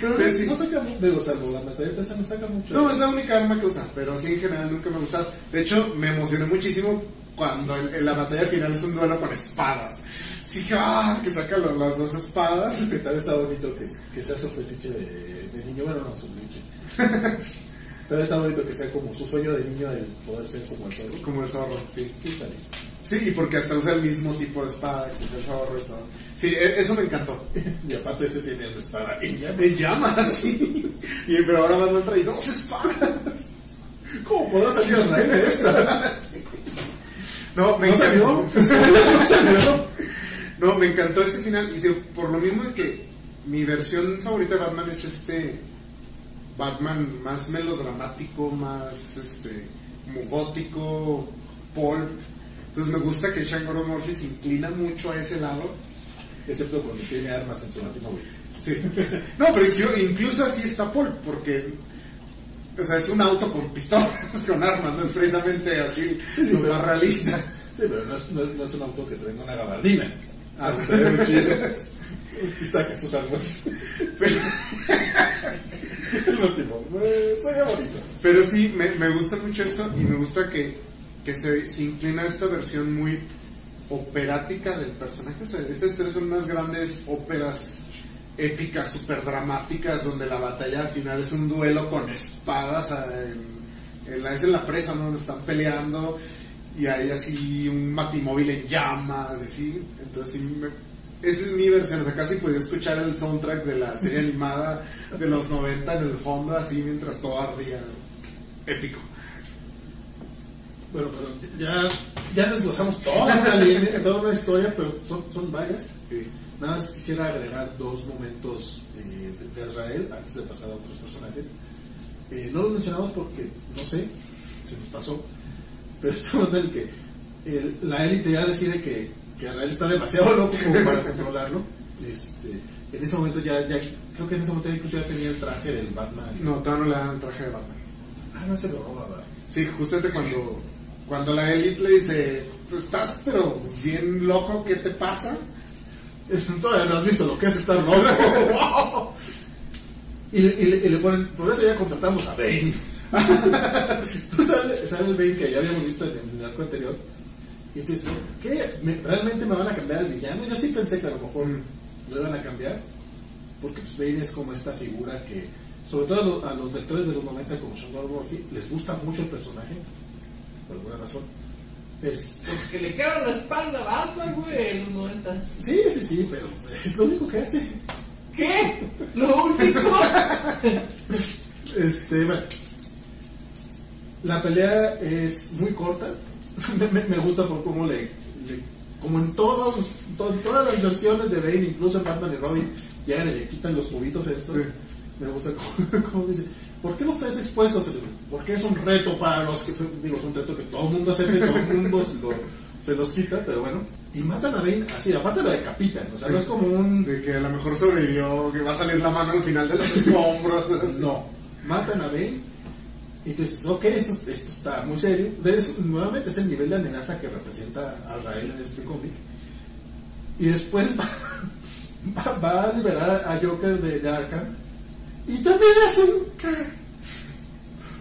Pero Sí, sí. no saca mucho, digo, salvo la metralleta, no saca mucho. No, es la única arma que usa, pero sí en general nunca me ha gustado. De hecho, me emocioné muchísimo cuando en, en la batalla final es un duelo con espadas. Sí, ah, que saca las dos espadas. que tal está bonito que, que sea su fetiche de, de niño, bueno, no, su fetiche. Pero está bonito que sea como su sueño de niño el poder ser como el zorro. Como el zorro, sí. Sí, está bien. Sí, porque hasta usa el mismo tipo de espada que usa el zorro y todo. Sí, e- eso me encantó. Y aparte ese tiene una espada en llamas. Me llama, sí. Y, pero ahora Batman trae dos espadas. ¿Cómo podrá salir el rey de esta? No, me ¿No encantó. salió? ¿No salió? No, me encantó ese final. Y digo, por lo mismo de que mi versión favorita de Batman es este Batman más melodramático, más este como gótico, pulp. Entonces me gusta que Sean Gordon Murphy se inclina mucho a ese lado. Excepto cuando tiene armas en su batimóvil. Sí. No, pero inclu- incluso así está Paul, porque o sea, es un auto con pistolas, con armas, no es precisamente así lo pero- más realista. Sí, pero no es, no es, no es un auto que traiga una gabardina. Ah, chido. Y saca sus armas. Pero, El último. Sería bonito. pero sí, me, me gusta mucho esto y me gusta que, que se, se inclina esta versión muy operática del personaje. O sea, estas tres son unas grandes óperas épicas, super dramáticas, donde la batalla al final es un duelo con espadas. ah, En, en la, es en la presa, ¿no? Donde están peleando y hay así un batimóvil en llamas, así. Entonces, sí, me- esa es mi versión. O sea, casi podía escuchar el soundtrack de la serie animada de los 90 en el fondo, así mientras todo ardía. Épico. Bueno, pero ya, ya desglosamos toda una línea, toda una historia, pero son, son varias. Sí. Nada más quisiera agregar dos momentos eh, de, de Israel antes de pasar a otros personajes. Eh, no los mencionamos porque, no sé, se nos pasó, pero momento en el que el- la élite ya decide que, que que Israel está demasiado loco como para controlarlo. Este, en ese momento ya, ya, creo que en ese momento incluso ya tenía el traje del Batman. No, todavía no le dan traje de Batman. Ah, no se lo roba, ¿verdad? Sí, justamente cuando, cuando la Elite le dice, "Tú estás pero bien loco, ¿qué te pasa? Todavía no has visto lo que es estar loco. y, y, le- y le ponen, por eso ya contratamos a Bane. Entonces sale, sale el Bane que ya habíamos visto en, en el arco anterior. Y tú dices, ¿qué? ¿Me- ¿Realmente me van a cambiar al villano? Yo sí pensé que a lo mejor lo iban a cambiar. Porque pues Bane es como esta figura que, sobre todo a los, a los lectores de los 90 como Sean Murphy, les gusta mucho el personaje. Por alguna razón. Es, Porque le quebran la espalda a Batman, güey, en los noventas. sí, sí, sí, pero es lo único que hace. ¿Qué? Lo único. Este, bueno. La pelea es muy corta. me, me- me gusta por cómo le, le- Como en todos, to- todas las versiones de Bane, incluso en Batman y Robin, llegan y le quitan los cubitos estos. Sí. Me gusta cómo, dice. ¿Por qué los traes expuestos? Porque es un reto para los que. Digo, es un reto que todo el mundo acepta y todo el mundo se, lo- se los quita, pero bueno. Y matan a Bane así, aparte lo decapitan. O sea, no es como un. De que a lo mejor sobrevivió, que va a salir la mano al final de los escombros. No, matan a Bane y tú dices, ok, esto, esto está muy serio. Nuevamente es el nivel de amenaza que representa a Rael en este cómic. Y después va, va- va a liberar a Joker de, de Arkham y también hace un...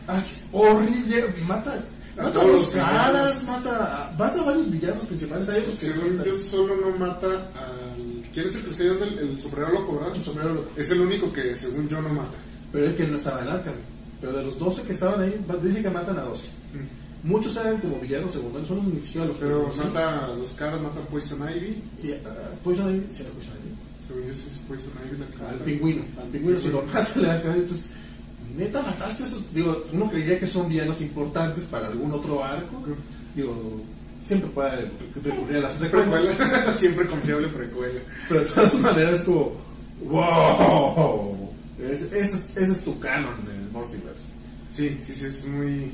Así, horrible, mata, A mata a los caras, mata, a- mata a varios villanos principales. Que Según yo, solo no mata al. ¿Quién es el que se llama el, el sombrero loco, verdad? El sombrero loco. Es el único que, según yo, no mata. Pero es que no estaba en Arkham. Pero de los 12 que estaban ahí, dice que matan a 12. Muchos eran como villanos secundarios, son ni siquiera los Pero mata a los caras, mata a Poison Ivy. Y, ah, Poison Ivy, sí era Poison Ivy. Según yo, sí es Poison Ivy la que Al mata. pingüino, al pingüino si lo mata, le da entonces, neta mataste a esos, digo, uno creería que son villanos importantes para algún otro arco, digo, siempre puede recurrir a las precuelas, Precuela. Siempre confiable precuela. pero de todas maneras como, wow, ese, es, ese es tu canon en el Morphiverse. Sí, sí, sí, es muy...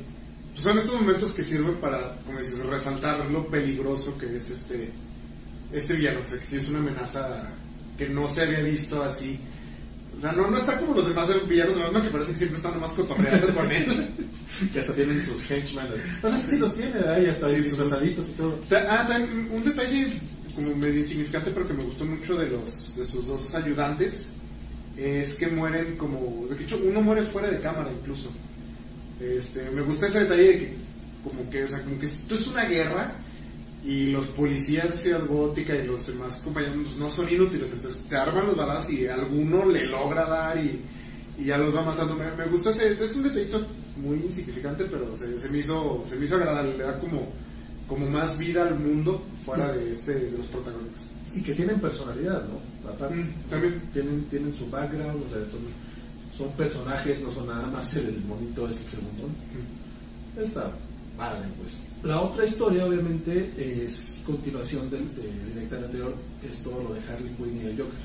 Pues son estos momentos que sirven para, como dices, resaltar lo peligroso que es este, este villano. O sea, que sí es una amenaza que no se había visto así. O sea, no, no está como los demás villanos de Batman que parece que siempre están nomás cotorreando con él. Que hasta tienen sus henchmen. Bueno, este sí los tiene, ¿verdad? Y hasta Sí, sí. disfrazaditos y todo. Ah, también un detalle como medio insignificante, pero que me gustó mucho de los de sus dos ayudantes, es que mueren como, de hecho, uno muere fuera de cámara incluso. Este, me gusta ese detalle de que, como que, o sea, como que esto es una guerra y los policías de Ciudad Gótica y los demás compañeros no son inútiles, entonces se arman los balazos y alguno le logra dar y, y ya los va matando. Me, me gustó ese, es un detallito muy insignificante, pero se, se me hizo, se me hizo agradable, le da como, como más vida al mundo fuera de este, de los protagónicos. Y que tienen personalidad, ¿no? Mm, también. tienen, tienen su background, o sea, son, son personajes, no son nada más el monito ese que se montó. Está padre, pues. La otra historia, obviamente, es continuación del, de, del anterior, es todo lo de Harley Quinn y el Joker.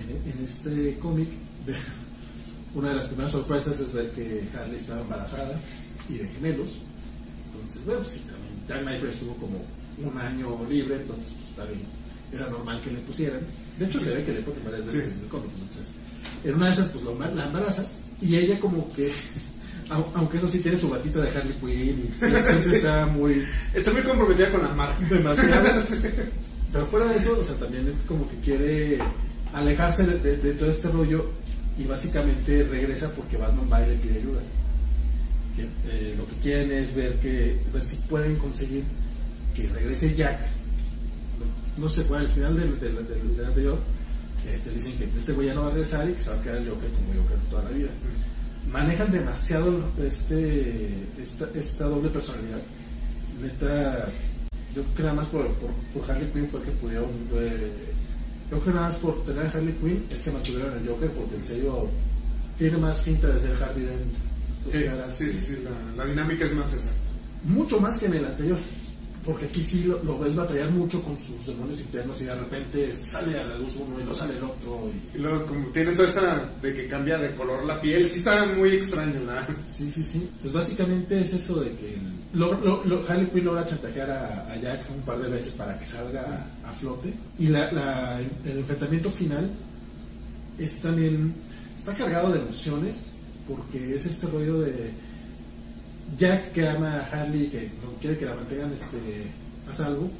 En, en este cómic, una de las primeras sorpresas es ver que Harley estaba embarazada y de gemelos. Entonces, bueno, sí, también Jack Knight estuvo como un año libre, entonces pues, está bien. Era normal que le pusieran. De hecho, se ve que le ponen varias veces Sí. en el cómic. Entonces, en una de esas, pues la embaraza y ella, como que, au- aunque eso sí tiene su batita de Harley Quinn y siempre está muy Está muy comprometida con la marca. demasiado. Pero fuera de eso, o sea, también como que quiere alejarse de, de- de todo este rollo y básicamente regresa porque Batman va y le pide ayuda. Que, eh, lo que quieren es ver que ver si pueden conseguir que regrese Jack. No, sé, bueno, al final del, del, del- del anterior eh, te dicen que este güey ya no va a regresar y que se va a quedar el Joker como Joker toda la vida. Manejan demasiado este, esta, esta doble personalidad. Neta, yo creo que nada más por, por, por Harley Quinn fue que pudieron. eh, yo creo que nada más por tener a Harley Quinn es que mantuvieron al Joker porque en serio tiene más finta de ser Harvey Dent. sus Sí, sí, sí, sí, la, la dinámica es más esa. Mucho más que en el anterior. Porque aquí sí lo, lo ves batallar mucho con sus demonios internos y de repente sale a la luz uno y no sale el otro. Y, Y luego, como tienen toda esta de que cambia de color la piel, sí está muy extraño, ¿verdad? Sí, sí, sí. Pues básicamente es eso de que lo, lo- lo- Harley Quinn logra chantajear a, a Jack un par de veces para que salga a, a flote. Y la, la- el enfrentamiento final es también. Está cargado de emociones, porque es este rollo de. Jack que ama a Harley, que no quiere que la mantengan este, a salvo.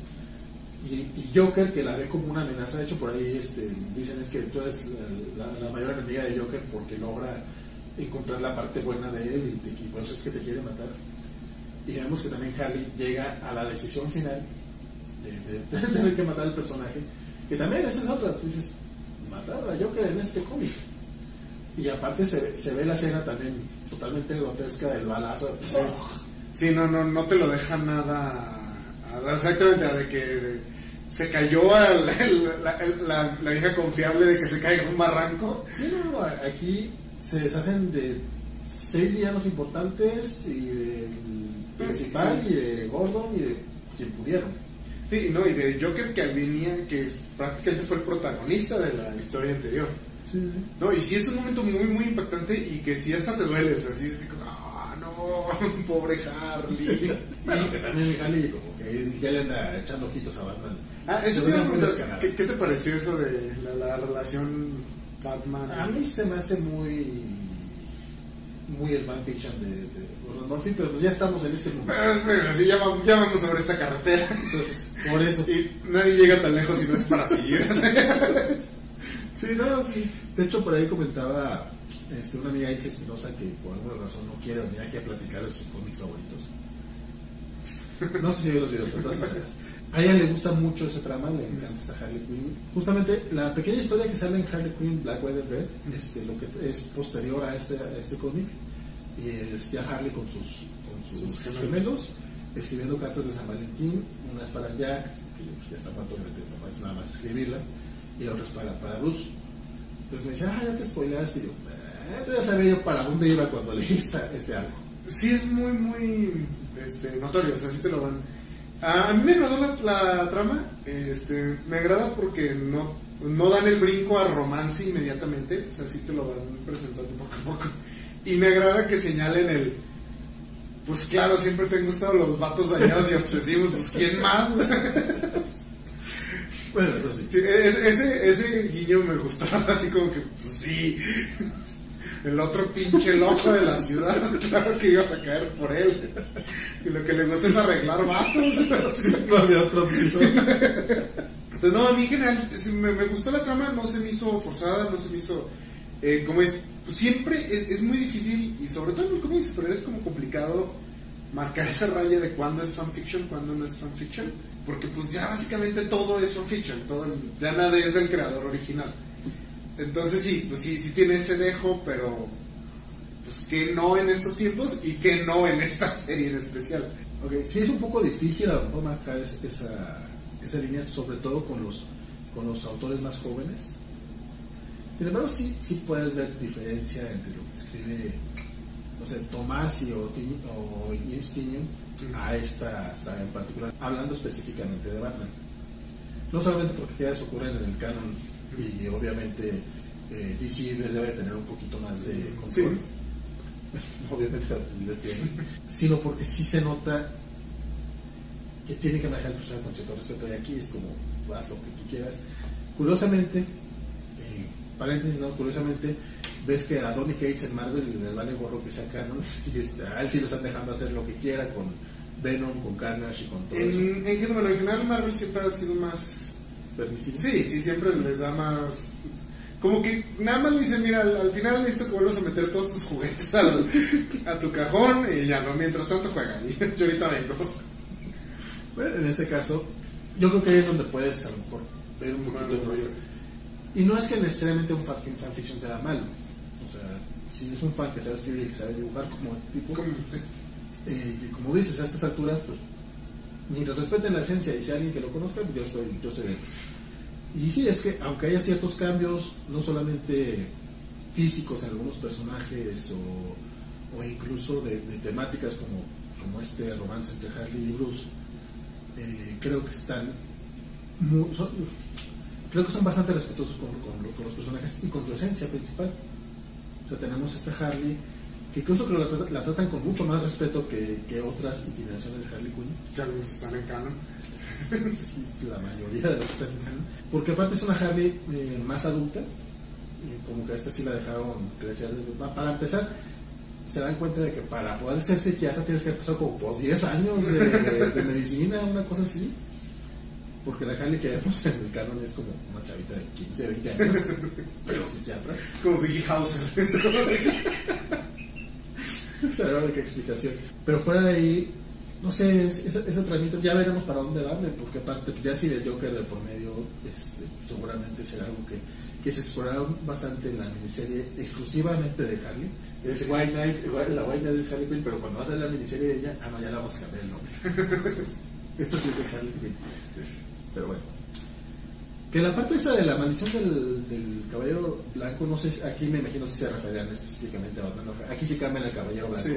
Y, Joker que la ve como una amenaza. De hecho, por ahí este, dicen es que tú eres la, mayor enemiga de Joker porque logra encontrar la parte buena de él y, te- por eso es que te quiere matar. Y vemos que también Harley llega a la decisión final de, tener que matar al personaje. Que también esa es otra. Tú dices, matar a Joker en este cómic. Y aparte se, se ve la escena también totalmente grotesca del balazo. Sí, no, no, no te lo deja nada. Exactamente, a de que se cayó a la, la- la- la vieja confiable de que se caiga un barranco. Sí, no, no, aquí se deshacen de seis villanos importantes y del principal y de Gordon y de quien pudieron. Sí, no, y de Joker que venía, que prácticamente fue el protagonista de la historia anterior. Sí, sí. No, y sí es un momento muy, muy impactante y que sí hasta te dueles, así, así como, ah, no, pobre Harley. Bueno, que también Harley como que ya le anda echando ojitos a Batman. Ah, eso preguntar, descarado. ¿qué, qué te pareció eso de la, la relación Batman? A mí se me hace muy muy el fanfiction de, de Gordon Murphy, pero pues ya estamos en este mundo. Pero, pero, sí, ya, vamos, ya vamos sobre esta carretera. Entonces, por eso. Y nadie llega tan lejos si no es para seguir. Sí, no, sí. De hecho, por ahí comentaba este, una amiga Isa Espinosa que por alguna razón no quiere venir aquí a platicar de sus cómics favoritos. No sé si vio los videos, pero maneras. A ella le gusta mucho ese trama, le encanta esta Harley Quinn. Justamente la pequeña historia que sale en Harley Quinn Black Weather Red, este, lo que es posterior a este, a este cómic, y es ya Harley con sus, con sus Sus gemelos, escribiendo cartas de San Valentín, una es para Jack, que ya está muerto, obviamente, no es nada más escribirla, y es para, para Bruce. Entonces me dice, ah, ya te spoileaste, y yo, eh, tú ya sabía yo para dónde iba cuando leí esta- este algo. sí es muy, muy este, notorio, o sea, sí te lo van. A, mí me agradó la, la trama, este, me agrada porque no, no dan el brinco a romance inmediatamente, o sea, sí te lo van presentando poco a poco. Y me agrada que señalen el, pues claro, siempre te han gustado los vatos dañados y obsesivos, pues ¿quién más? Bueno, eso sí. Sí, ese, guiño me gustó, así como que, pues sí, el otro pinche loco de la ciudad, claro que ibas a caer por él. Y lo que le gusta es arreglar vatos. No había otra opción. Entonces, no, a mí en general me, me gustó la trama, no se me hizo forzada, no se me hizo. Eh, como es, pues, siempre es, es muy difícil, y sobre todo en el cómic pero es como complicado marcar esa raya de cuándo es fanfiction, cuándo no es fanfiction, porque pues ya básicamente todo es fanfiction, todo, ya nada es del creador original. Entonces sí, pues sí, sí tiene ese dejo, pero pues que no en estos tiempos y que no en esta serie en especial. Ok, sí es un poco difícil a lo mejor marcar es- esa, esa línea, sobre todo con los, con los autores más jóvenes. Sin embargo, sí, sí puedes ver diferencia entre lo que escribe, no sé, Tomasi o, Ti- o James Tynion a esta saga en particular, hablando específicamente de Batman. No solamente porque ya se ocurren en el canon y obviamente eh, DC debe tener un poquito más de control. Sí. obviamente les tiene, sino porque sí se nota que tiene que manejar el personaje con cierto respeto y aquí es como haz lo que tú quieras curiosamente eh, paréntesis no curiosamente ves que a Donny Cates en Marvel le vale gorro que sea canon y este, a él sí lo están dejando hacer lo que quiera con Venom con Carnage y con todo eso En, en, bueno, en general Marvel siempre ha sido más permisivo Sí, sí, siempre les da más. Como que nada más dicen, mira, al, al final necesito que vuelvas a meter todos tus juguetes al- a tu cajón y ya no, mientras tanto juegan. Yo ahorita vengo. Bueno, en este caso, yo creo que ahí es donde puedes a lo mejor ver un poquito el rollo. Y no es que necesariamente un fan, fanfiction sea malo. Sea, si es un fan que sabe escribir y que sabe dibujar como tipo, eh, y como dices, a estas alturas, pues, mientras respeten la esencia y si alguien que lo conozca, yo estoy, yo estoy dentro. Y sí, es que aunque haya ciertos cambios, no solamente físicos en algunos personajes o, o incluso de, de temáticas como, como este romance entre Harley y Bruce, eh, creo que están son- creo que son bastante respetuosos con, con lo- con los personajes y con su esencia principal. O sea, tenemos esta Harley que incluso creo que la, trata- la tratan con mucho más respeto que, que otras itineraciones de Harley Quinn. Ya no están en canon. Sí, la mayoría de los que están en canon. Porque aparte es una Harley eh, más adulta, y como que a esta sí la dejaron crecer. Para empezar, se dan cuenta de que para poder ser psiquiatra tienes que haber pasado como por 10 años de, de- de medicina, una cosa así. Porque la Harley que vemos en el canon es como una chavita de 15, 20 años, pero psiquiatra. Como Biggie Hauser. O sea, la única explicación. Pero fuera de ahí, no sé, es- ese, ese tramito, ya veremos para dónde darle, porque aparte, ya si el Joker de por medio, este, seguramente será algo que, que se exploraron bastante en la miniserie exclusivamente de Harley. Es White Knight, la White Knight es Harley Quinn, pero cuando va a salir la miniserie de ella, ah, no, ya la vamos a cambiar el nombre. Esto sí es de Harley Quinn. Pero bueno. Que la parte esa de la maldición del, del caballero blanco, no sé, aquí me imagino si se referían específicamente a Batman. Aquí sí cambian el caballero blanco. Sí.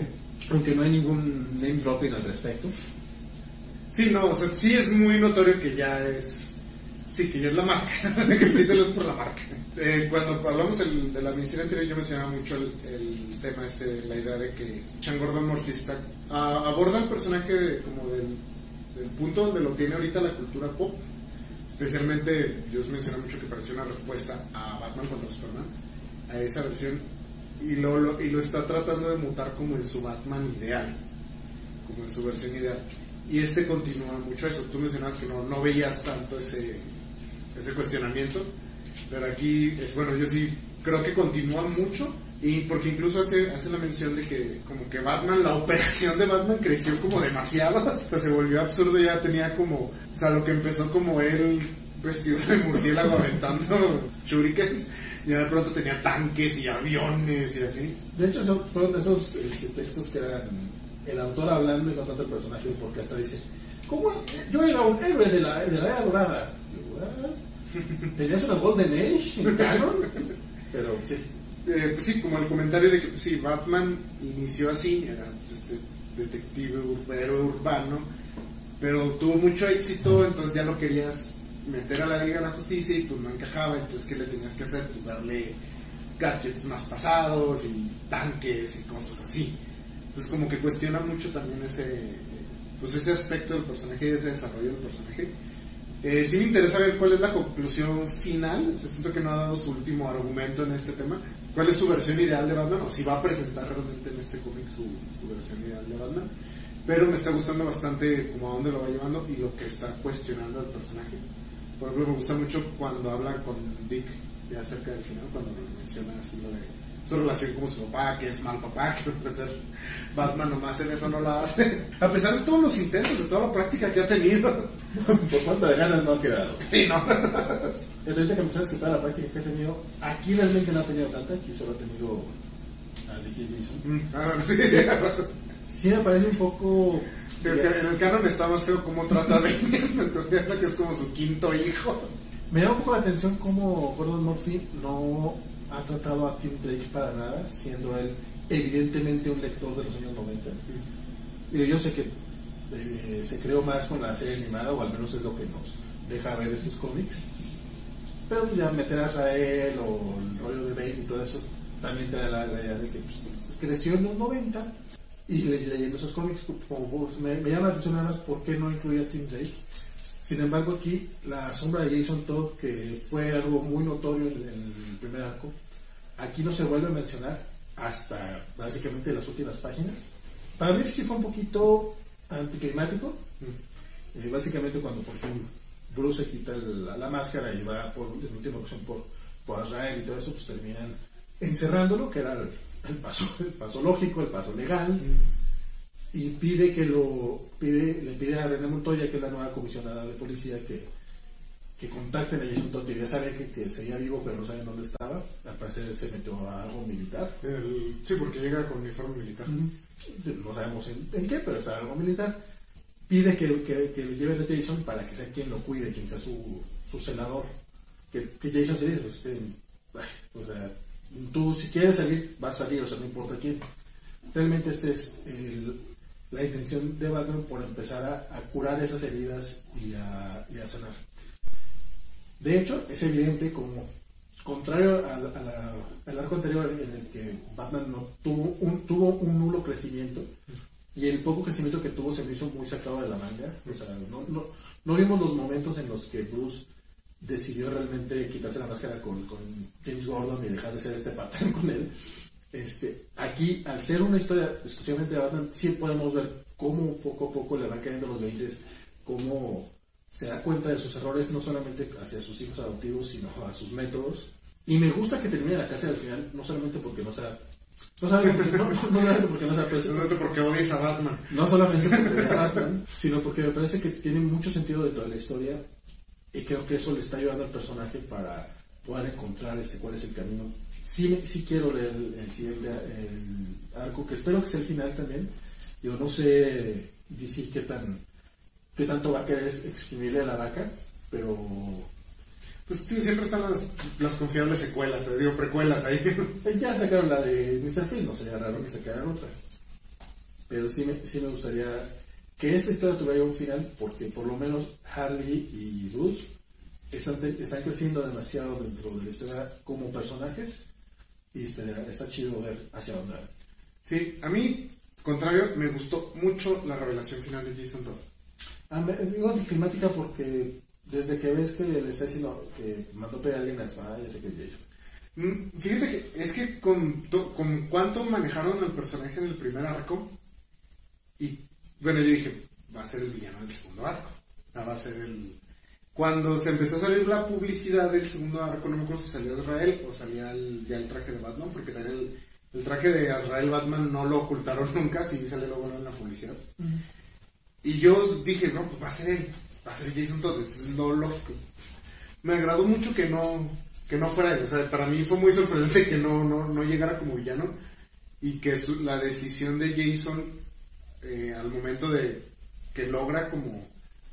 Aunque no hay ningún name dropping al respecto. Sí, no, o sea, sí es muy notorio que ya es. Sí, que ya es la marca. que el título es por la marca. Eh, cuando hablamos el- de la miniserie anterior, yo mencionaba mucho el, el tema, este, la idea de que Chan Gordon ah, aborda el personaje de- como del, del punto donde lo tiene ahorita la cultura pop. Especialmente, yo mencioné mucho que parecía una respuesta a Batman contra Superman, a esa versión, y lo, lo- y lo está tratando de mutar como en su Batman ideal como en su versión ideal. Y este continúa mucho eso. Tú mencionabas que no, no veías tanto ese, ese cuestionamiento, pero aquí, es, bueno, yo sí creo que continúa mucho. Y porque incluso hace, hace la mención de que como que Batman, la operación de Batman creció como demasiado, hasta se volvió absurdo, ya tenía como, o sea, lo que empezó como él vestido de murciélago aventando shurikens, ya de pronto tenía tanques y aviones y así. De hecho, son- fueron de esos este, textos que eran el autor hablando y contando el personaje, porque hasta dice, ¿cómo? Yo era un héroe de la, de era dorada. Yo, "Ah, ¿Tenías una Golden Age en canon? Pero sí. Eh, pues sí, como el comentario de que pues sí, Batman inició así, era pues, este detective urbano, pero tuvo mucho éxito, entonces ya lo querías meter a la Liga de la Justicia y pues no encajaba, entonces ¿qué le tenías que hacer? Pues darle gadgets más pasados y tanques y cosas así. Entonces como que cuestiona mucho también ese, pues ese aspecto del personaje y ese desarrollo del personaje. Eh, sí me interesa ver cuál es la conclusión final. O siento que no ha dado su último argumento en este tema. ¿Cuál es su versión ideal de Batman? O si va a presentar realmente en este cómic su, su versión ideal de Batman. Pero me está gustando bastante como a dónde lo va llevando y lo que está cuestionando al personaje. Por ejemplo, me gusta mucho cuando habla con Dick ya cerca del final, cuando menciona así lo de su relación con su papá, que es mal papá, que puede ser Batman nomás en eso no lo hace. A pesar de todos los intentos, de toda la práctica que ha tenido. Por falta de ganas no ha quedado. Sí, no. Ahorita que me sabes que toda la práctica que ha tenido, aquí realmente no ha tenido tanta, aquí solo ha tenido a Dickie Jason. Ah, sí. Sí me parece un poco... En el canon está más feo cómo trata a Damien, que es como su quinto hijo. Me da un poco la atención cómo Gordon Murphy no ha tratado a Tim Drake para nada, siendo él evidentemente un lector de los años 90. Y yo sé que eh, se creó más con la serie animada, o al menos es lo que nos deja ver estos cómics. Pero pues ya meter a Israel o el rollo de Bane y todo eso, también te da la, la idea de que pues, creció en los 90 y le- leyendo esos cómics, como me, me llama la atención nada más por qué no incluía a Tim Drake. Sin embargo, aquí la sombra de Jason Todd, que fue algo muy notorio en, el primer arco, aquí no se vuelve a mencionar hasta básicamente las últimas páginas. Para mí sí fue un poquito anticlimático. Eh, básicamente cuando por fin Bruce se quita la, la máscara y va por en última ocasión por, por Israel y todo eso, pues terminan encerrándolo, que era el, el paso, el paso lógico, el paso legal y pide que lo pide, le pide a René Montoya, que es la nueva comisionada de policía, que, que contacten a Jason que ya saben que, que seguía vivo, pero no saben dónde estaba. Al parecer se metió a algo militar. El- sí, porque llega con uniforme militar. No sabemos en, en qué, pero está algo militar. Pide que, que, que le lleven a Jason para que sea quien lo cuide, quien sea su, su celador. Que, que Jason se dice, pues, este, o sea, tú si quieres salir, vas a salir, o sea, no importa quién. Realmente esta es el- la intención de Batman por empezar a, a curar esas heridas y a, y a sanar. De hecho, es evidente como, contrario a la- al arco anterior en el que Batman no tuvo un, tuvo un nulo crecimiento y el poco crecimiento que tuvo se me hizo muy sacado de la manga. O sea, no, no, no vimos los momentos en los que Bruce decidió realmente quitarse la máscara con, con James Gordon y dejar de ser este patrón con él. Este, aquí, al ser una historia exclusivamente de Batman, sí podemos ver cómo poco a poco le van cayendo los 20, cómo se da cuenta de sus errores, no solamente hacia sus hijos adoptivos, sino a sus métodos. Y me gusta que termine la cárcel al final, no solamente porque no sea. No solamente porque no, no, no solamente porque no sea preso, No porque odies a Batman. no solamente porque es Batman, sino porque me parece que tiene mucho sentido dentro de la historia y creo que eso le está ayudando al personaje para poder encontrar este cuál es el camino. Sí, sí quiero leer el, el el arco, que espero que sea el final también. Yo no sé decir qué tan qué tanto va a querer exprimirle a la vaca, pero Pues sí, siempre están las, las confiables secuelas, te digo, precuelas ahí. Eh, Ya sacaron la de Mr. Freeze, no sería raro que sacaran otra. Pero sí me, sí me gustaría que esta historia tuviera un final, porque por lo menos Harley y Bruce están, están creciendo demasiado dentro de la historia como personajes y está, está chido ver hacia dónde van. Sí, a mí, contrario, me gustó mucho la revelación final de Jason Todd. Ah, me- digo anticlimática porque desde que ves que le está diciendo que mandó pedir a alguien a espada, ya sé que es Jason. Mm, Fíjate que es que con, to- con cuánto manejaron al personaje en el primer arco, y bueno, yo dije, va a ser el villano del segundo arco. Ah, Va a ser el. Cuando se empezó a salir la publicidad del segundo arco, no me acuerdo si salió Israel o salía el- ya el traje de Batman, porque también el, el traje de Israel Batman no lo ocultaron nunca, sí salió luego en la publicidad. Y yo dije, no, pues va a ser él, va a ser Jason Todd, es lo lógico. Me agradó mucho que no, que no fuera él, o sea, para mí fue muy sorprendente que no, no, no llegara como villano y que su- la decisión de Jason eh, al momento de que logra como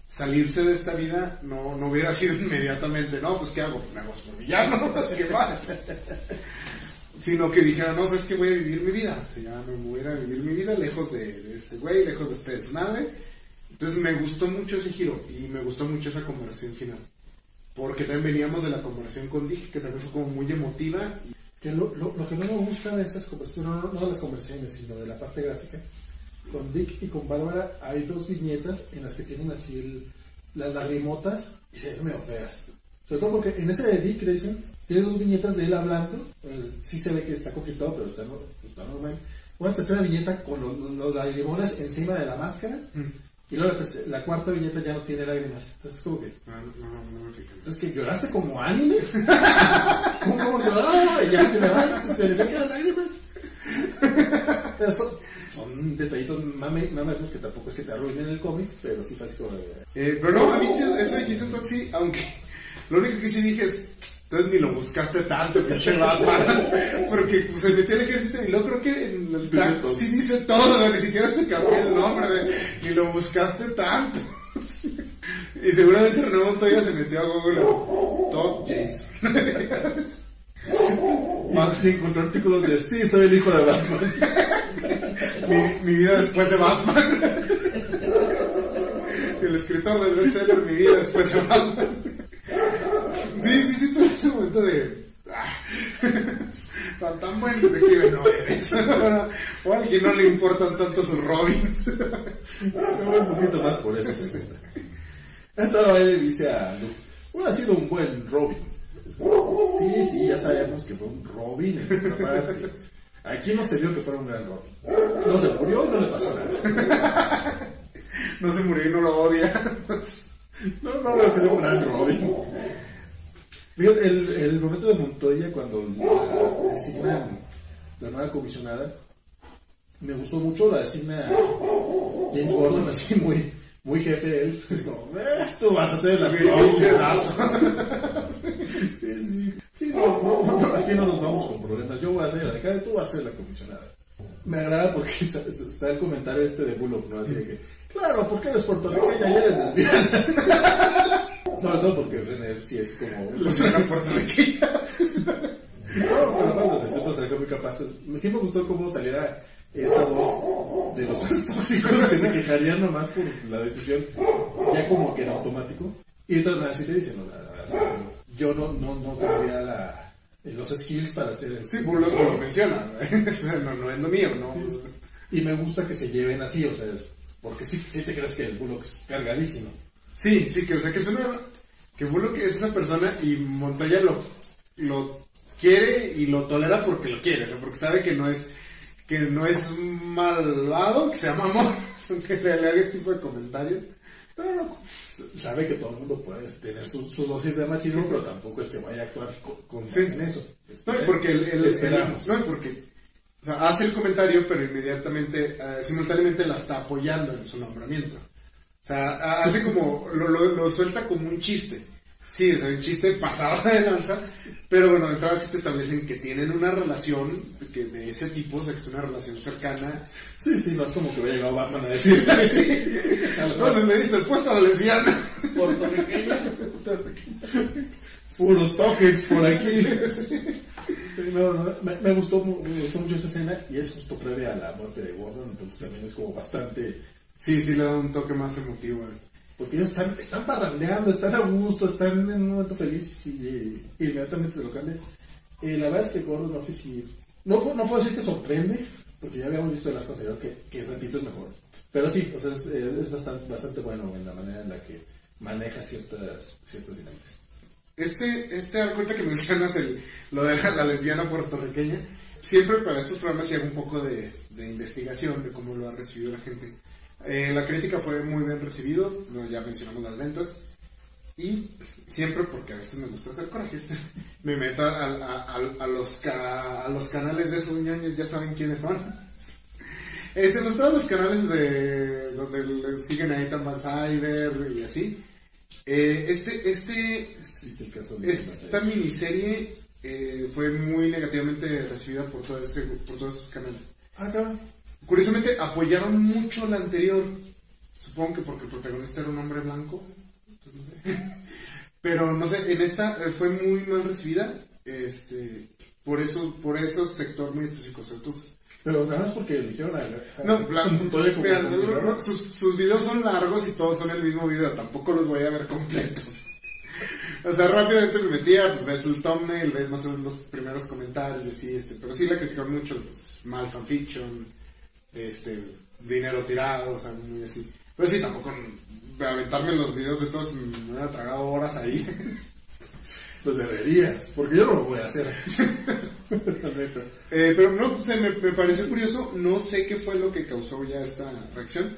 salirse de esta vida no, no hubiera sido inmediatamente, no, pues ¿qué hago? Pues me hago por villano, ¿qué más? Sino que dijera, no, sabes que voy a vivir mi vida, o sea, ya me voy a ir a vivir mi vida lejos de, de este güey, lejos de este desmadre. Entonces me gustó mucho ese giro y me gustó mucho esa conversación final. Porque también veníamos de la conversación con Dick, que también fue como muy emotiva. Que lo, lo, lo que no me gusta de esas conversaciones, no, no de las conversaciones, sino de la parte gráfica, con Dick y con Bárbara hay dos viñetas en las que tienen así el- las lagrimotas y se ven medio feas. Sobre todo porque en ese de Dick Grayson tiene dos viñetas de él hablando, eh, sí se ve que está conflictado, pero está, no- está normal. Una tercera viñeta con los, los lagrimones encima de la máscara y luego la, tercera- la cuarta viñeta ya no tiene lágrimas. Entonces como que... No, no, no, no me fijé. Entonces que lloraste como anime. ¿Cómo, cómo lloraba? Y ya se me van, se le sacan las lágrimas. Pero son, son detallitos mame, mamernos que tampoco es que te arruinen el cómic, pero sí fue así como de- Eh, pero no, a mí eso de Jason Todd sí, aunque lo único que sí dije es, entonces ni lo buscaste tanto, pinche Batman, porque pues, se metió en el ejército y luego creo que en el tag sí dice todo, ni siquiera se cambió el nombre, de, ni lo buscaste tanto. y seguramente René Montoya se metió a Google, Todd Jason. Más de encontró artículos de sí, soy el hijo de Batman. Mi, mi vida después de Batman. el escritor del bestseller Mi vida después de Batman. Sí, sí, sí, tuve ese momento de. ah, Tan, tan buen detective no eres. o a alguien no le importan tanto sus Robins. Me voy un poquito más por eso. sí. Entonces él le dice a Luke, hubiera sido un buen Robin. Sí, sí, ya sabemos que fue un Robin en otra parte. Aquí no se vio que fuera un gran Robin. No se murió y no le pasó nada. no se murió y no lo odia. No, no veo que sea un gran Robin. Fíjate, el, el momento de Montoya cuando la designan la nueva comisionada, me gustó mucho, la designa James Gordon así muy, muy jefe él. Es como, "Eh, tú vas a ser la. Sí, no, aquí no nos vamos con problemas. Yo voy a ser la de tú vas a ser la comisionada. Me agrada porque está el comentario este de Bullock, ¿no? Así de que, claro, porque eres puertorriqueña y eres lesbiana. Sobre todo porque René sí es como... Lo suena puertorriqueña. No, pero cuando muy capaz. Me siempre gustó cómo saliera esta voz de los fans tóxicos que se quejarían nomás por la decisión, ya como que en automático. Y de todas maneras, sí te dicen, ¿no? La- la- yo no, no, no tendría la, los skills para hacer el... Sí, no lo menciona. no, no es lo mío, ¿no? Y me gusta que se lleven así, o sea, porque sí, sí te crees que el Bullock es cargadísimo. Sí, sí, que o sea que es una que Bullock es esa persona y Montoya lo, lo quiere y lo tolera porque lo quiere, o sea, porque sabe que no es que no es malvado, que se llama amor, que le, haga este tipo de comentarios. Pero no, sabe que todo el mundo puede tener sus, sus dosis de machismo, pero tampoco es que vaya a actuar con, con Sí. en eso. No, y porque el, el- esperamos. el- no, porque o sea, hace el comentario, pero inmediatamente, eh, simultáneamente la está apoyando en su nombramiento. O sea, ha- hace como, lo, lo, lo suelta como un chiste. Sí, o sea, un chiste pasado de lanza, pero bueno, de entrada sí te establecen que tienen una relación que de ese tipo, o sea, que es una relación cercana. Sí, sí, no es como que hubiera llegado Batman a decir así. Entonces le diste el puesto a la lesbiana. Puertorriqueña. Puros tokens por aquí. Sí, no, no, me, me gustó, me gustó mucho esa escena y es justo previa a la muerte de Gordon, entonces también es como bastante... Sí, sí le da un toque más emotivo. eh. Porque ellos están, están parrandeando, están a gusto, están en un momento feliz y, eh, inmediatamente se lo cambian. Eh, la verdad es que Gordon Murphy sí... No, no puedo decir que sorprende, porque ya habíamos visto el arco anterior que, que repito es mejor. Pero sí, o sea, es, es bastante, bastante bueno en la manera en la que maneja ciertas, ciertas dinámicas. Este, este ahorita que mencionas el, lo de la, lesbiana puertorriqueña, siempre para estos programas sí hago un poco de, de investigación de cómo lo ha recibido la gente. Eh, la crítica fue muy bien recibido, ya mencionamos las ventas, y siempre, porque a veces me gusta hacer corajes, me meto a, a- a- a los, ca- a los canales de esos ñoños, ya saben quiénes son. Este, los, todos los canales de donde le siguen a Ethan Van Cyber y así. Eh, este, este, ¿Viste el caso de esta miniserie eh, fue muy negativamente recibida por, todo ese, por todos esos canales. Ah, cabrón. Curiosamente, apoyaron mucho la anterior. Supongo que porque el protagonista era un hombre blanco. Pero no sé, en esta eh, fue muy mal recibida. Este, por eso, por eso sector muy específico. Pero nada más porque eligieron a... a- no. Montoya Mira, no, sus, sus videos son largos y todos son el mismo video. Tampoco los voy a ver completos. O sea, rápidamente me metía, pues ves el thumbnail, ves más o menos los primeros comentarios, y así, este, pero sí la criticaron mucho, pues, mal fanfiction, este, dinero tirado, o sea, muy así. Pero sí, tampoco aventarme los videos de todos, me hubiera tragado horas ahí. Pues deberías, porque yo no lo voy a hacer. Eh, pero no, se me, me pareció curioso, no sé qué fue lo que causó ya esta reacción.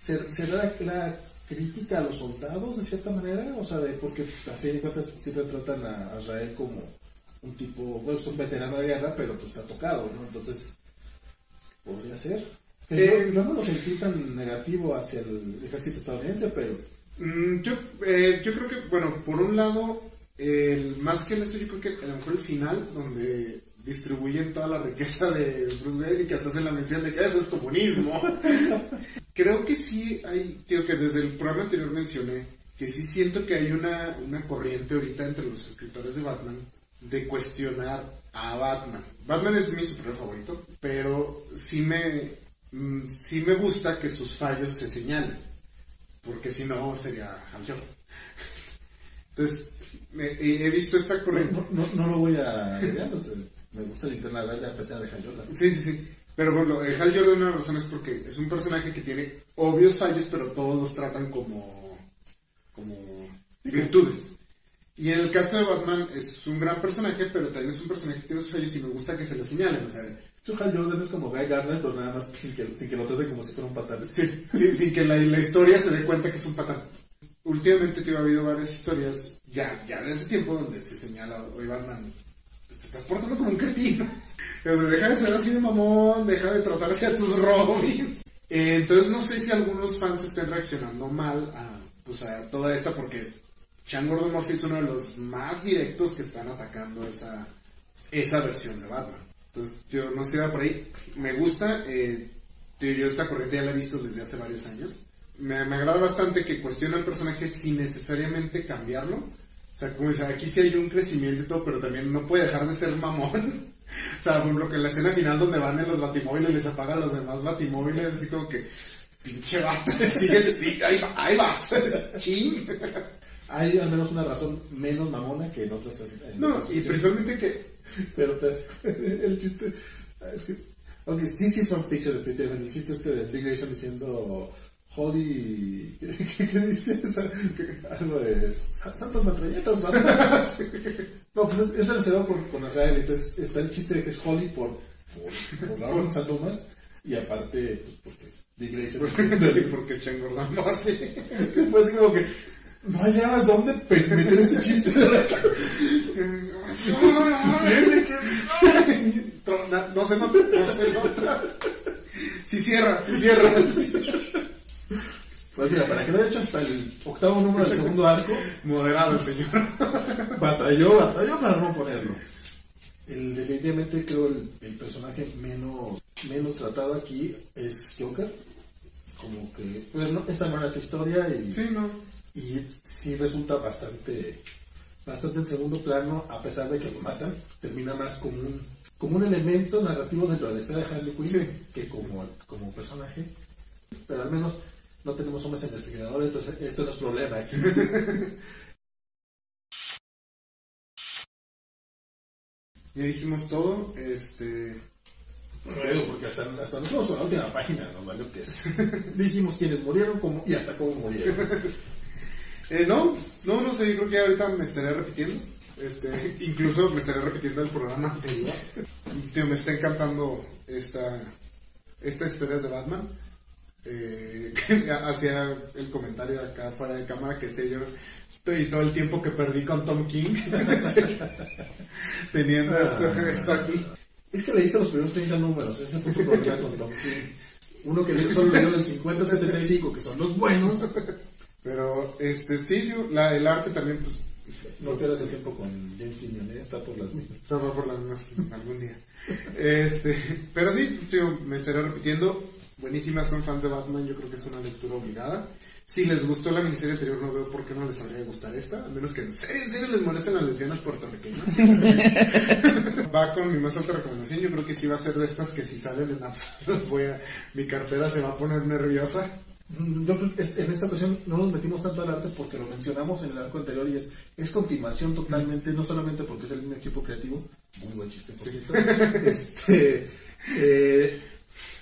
¿Ser- ¿Será la, la crítica a los soldados de cierta manera? O sea, de, porque a fin de cuentas siempre tratan a a Israel como un tipo, bueno, es un veterano de guerra, pero pues está tocado, ¿no? Entonces, podría ser. Eh, yo, yo no lo sentí tan negativo hacia el ejército estadounidense, pero Mm, yo, eh, yo creo que, bueno, por un lado, el, más que eso, yo creo que a lo mejor el final, donde distribuyen toda la riqueza de Bruce Wayne y que hasta hacen la mención de que eso es comunismo. creo que sí hay, creo que desde el programa anterior mencioné que sí siento que hay una, una corriente ahorita entre los escritores de Batman de cuestionar a Batman. Batman es mi superhéroe favorito, pero sí me, mm, sí me gusta que sus fallos se señalen porque si no sería Hal Jordan. Entonces, me- he he visto esta corriente. no, no, no lo voy a o sea, me gusta la linterna verde a pesar de Hal Jordan. Sí, sí, sí. Pero bueno, Hal Jordan una razones es porque es un personaje que tiene obvios fallos, pero todos los tratan como, como virtudes. Y en el caso de Batman es un gran personaje, pero también es un personaje que tiene sus fallos y me gusta que se lo señalen. O sea, Su Hal Jordan es como Guy Gardner, pero nada más sin que, sin que lo traten como si fuera un patán. Sí, sin que la, la historia se dé cuenta que es un patán. Últimamente te ha habido varias historias, ya, ya de ese tiempo, donde se señala, oye Batman, pues, te estás portando como un cretino. Pero deja de ser así de mamón, deja de tratarse a tus Robins. Eh, entonces no sé si algunos fans estén reaccionando mal a, pues, a toda esta, porque Sean Gordon Murphy es uno de los más directos que están atacando esa, esa versión de Batman. Entonces, yo no sé, va por ahí. Me gusta, eh, tío, yo esta corriente ya la he visto desde hace varios años. Me, agrada bastante que cuestiona al personaje sin necesariamente cambiarlo. O sea, como dice, aquí sí hay un crecimiento y todo, pero también no puede dejar de ser mamón. O sea, por ejemplo, que en la escena final donde van en los batimóviles y les apagan los demás batimóviles, así como que, pinche vato, sigue, sí, ahí, ahí vas, chin. Hay al menos una razón menos mamona que en otras. en No, otras y principalmente que Pero, pero el chiste. Es que. Aunque sí, sí es fanfiction, definitivamente. El chiste este de Dick Grayson diciendo. Holly. ¿Qué, qué dice? Algo de. Santas matralletas, ¿no? No, pues es, es relacionado con, con Israel. Entonces está el chiste de que es Holly por. Por, por Lauren Sandomas. Y aparte, pues porque Dick Grayson. Porque está engordando así. Pues como que. No hallabas dónde meter este chiste. No se nota, no se nota. Si cierra, si cierra. Pues mira, para que lo haya hecho hasta el octavo número del segundo arco, Moderado el señor. batalló, batalló para no ponerlo. El, definitivamente creo el, el personaje menos, menos tratado aquí es Joker. Como que, pues no, esta no era su historia y, Sí, no. Y sí resulta bastante, bastante en segundo plano, a pesar de que lo matan, termina más como un, como un elemento narrativo dentro de la historia de Harley Quinn Sí. que como, como personaje. Pero al menos no tenemos hombres en el refrigerador, entonces esto no es problema aquí. Ya dijimos todo. Este. Bueno, porque hasta, hasta nos fuimos con la última página, nos valió que es. Dijimos quiénes murieron cómo, y hasta cómo murieron. Eh, no, no, no sé, yo creo que ahorita me estaré repitiendo. Este, incluso me estaré repitiendo el programa anterior. Tío, me está encantando esta, esta historia de Batman. Eh, hacía el comentario acá fuera de cámara que sé yo y todo el tiempo que perdí con Tom King teniendo esto, esto aquí. Es que leíste los primeros 30 números, ese fue tu problema con Tom King. Uno que solo leyó del 50 al 75, que son los buenos. Pero este sí, yo, la, el arte también pues No pierdas el tiempo con James Tynion, ¿eh? está por las mismas. Va por las mismas algún día. Este, pero sí, tío, me estaré repitiendo. Buenísimas, son fans de Batman, yo creo que es una lectura obligada. Si les gustó la miniserie anterior, no veo por qué no les habría gustar esta, a menos que en serio, en serio les molesten las lesbianas puertorriqueñas. va con mi más alta recomendación, yo creo que sí va a ser de estas que si salen en Apps, voy a, mi cartera se va a poner nerviosa. Mm, Yo creo que en esta ocasión no nos metimos tanto al arte porque lo mencionamos en el arco anterior y es, es continuación totalmente, no solamente porque es el mismo equipo creativo, muy buen chiste por cierto, este, eh,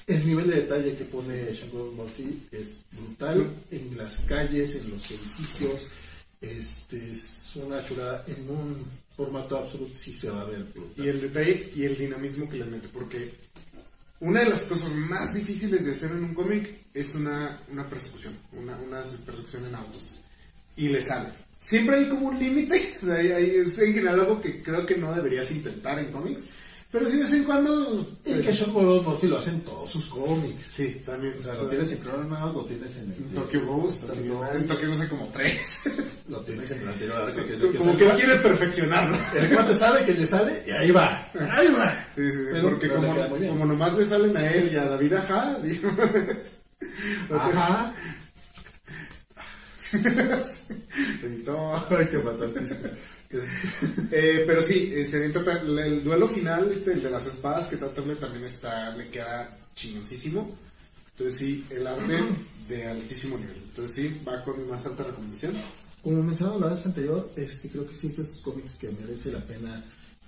el nivel de detalle que pone Sean Murphy es brutal en las calles, en los edificios, este, es una chulada en un formato absoluto, sí se va a ver brutal. Y el detalle y el dinamismo que le mete, porque una de las cosas más difíciles de hacer en un cómic es una, una persecución, una, una persecución en autos. Y le sale. Siempre hay como un límite, o sea, hay- hay- es en general algo que creo que no deberías intentar en cómics, pero sí de vez en cuando... Y que Sean Gordon Murphy lo hace en todos sus cómics. Sí, también. O sea, lo tienes en Chrononaut, lo tienes en el... Tokyo Ghost, también. En Tokyo Ghost hay como tres. Arco, que que como que quiere perfeccionarlo. El cuate sabe que le sale y ahí va. Ahí va. Sí, sí, sí, Pero- porque como, nomás le salen a él y a David Ajá, digo. Ajá. Eh, pero sí, eh, se el duelo final, este, el de las espadas, que Tatterle también está, le queda chingoncísimo. Entonces sí, el arte de altísimo nivel. Entonces sí, va con más alta recomendación. Como mencionamos la vez anterior, este, creo que sí es de estos cómics que merece la pena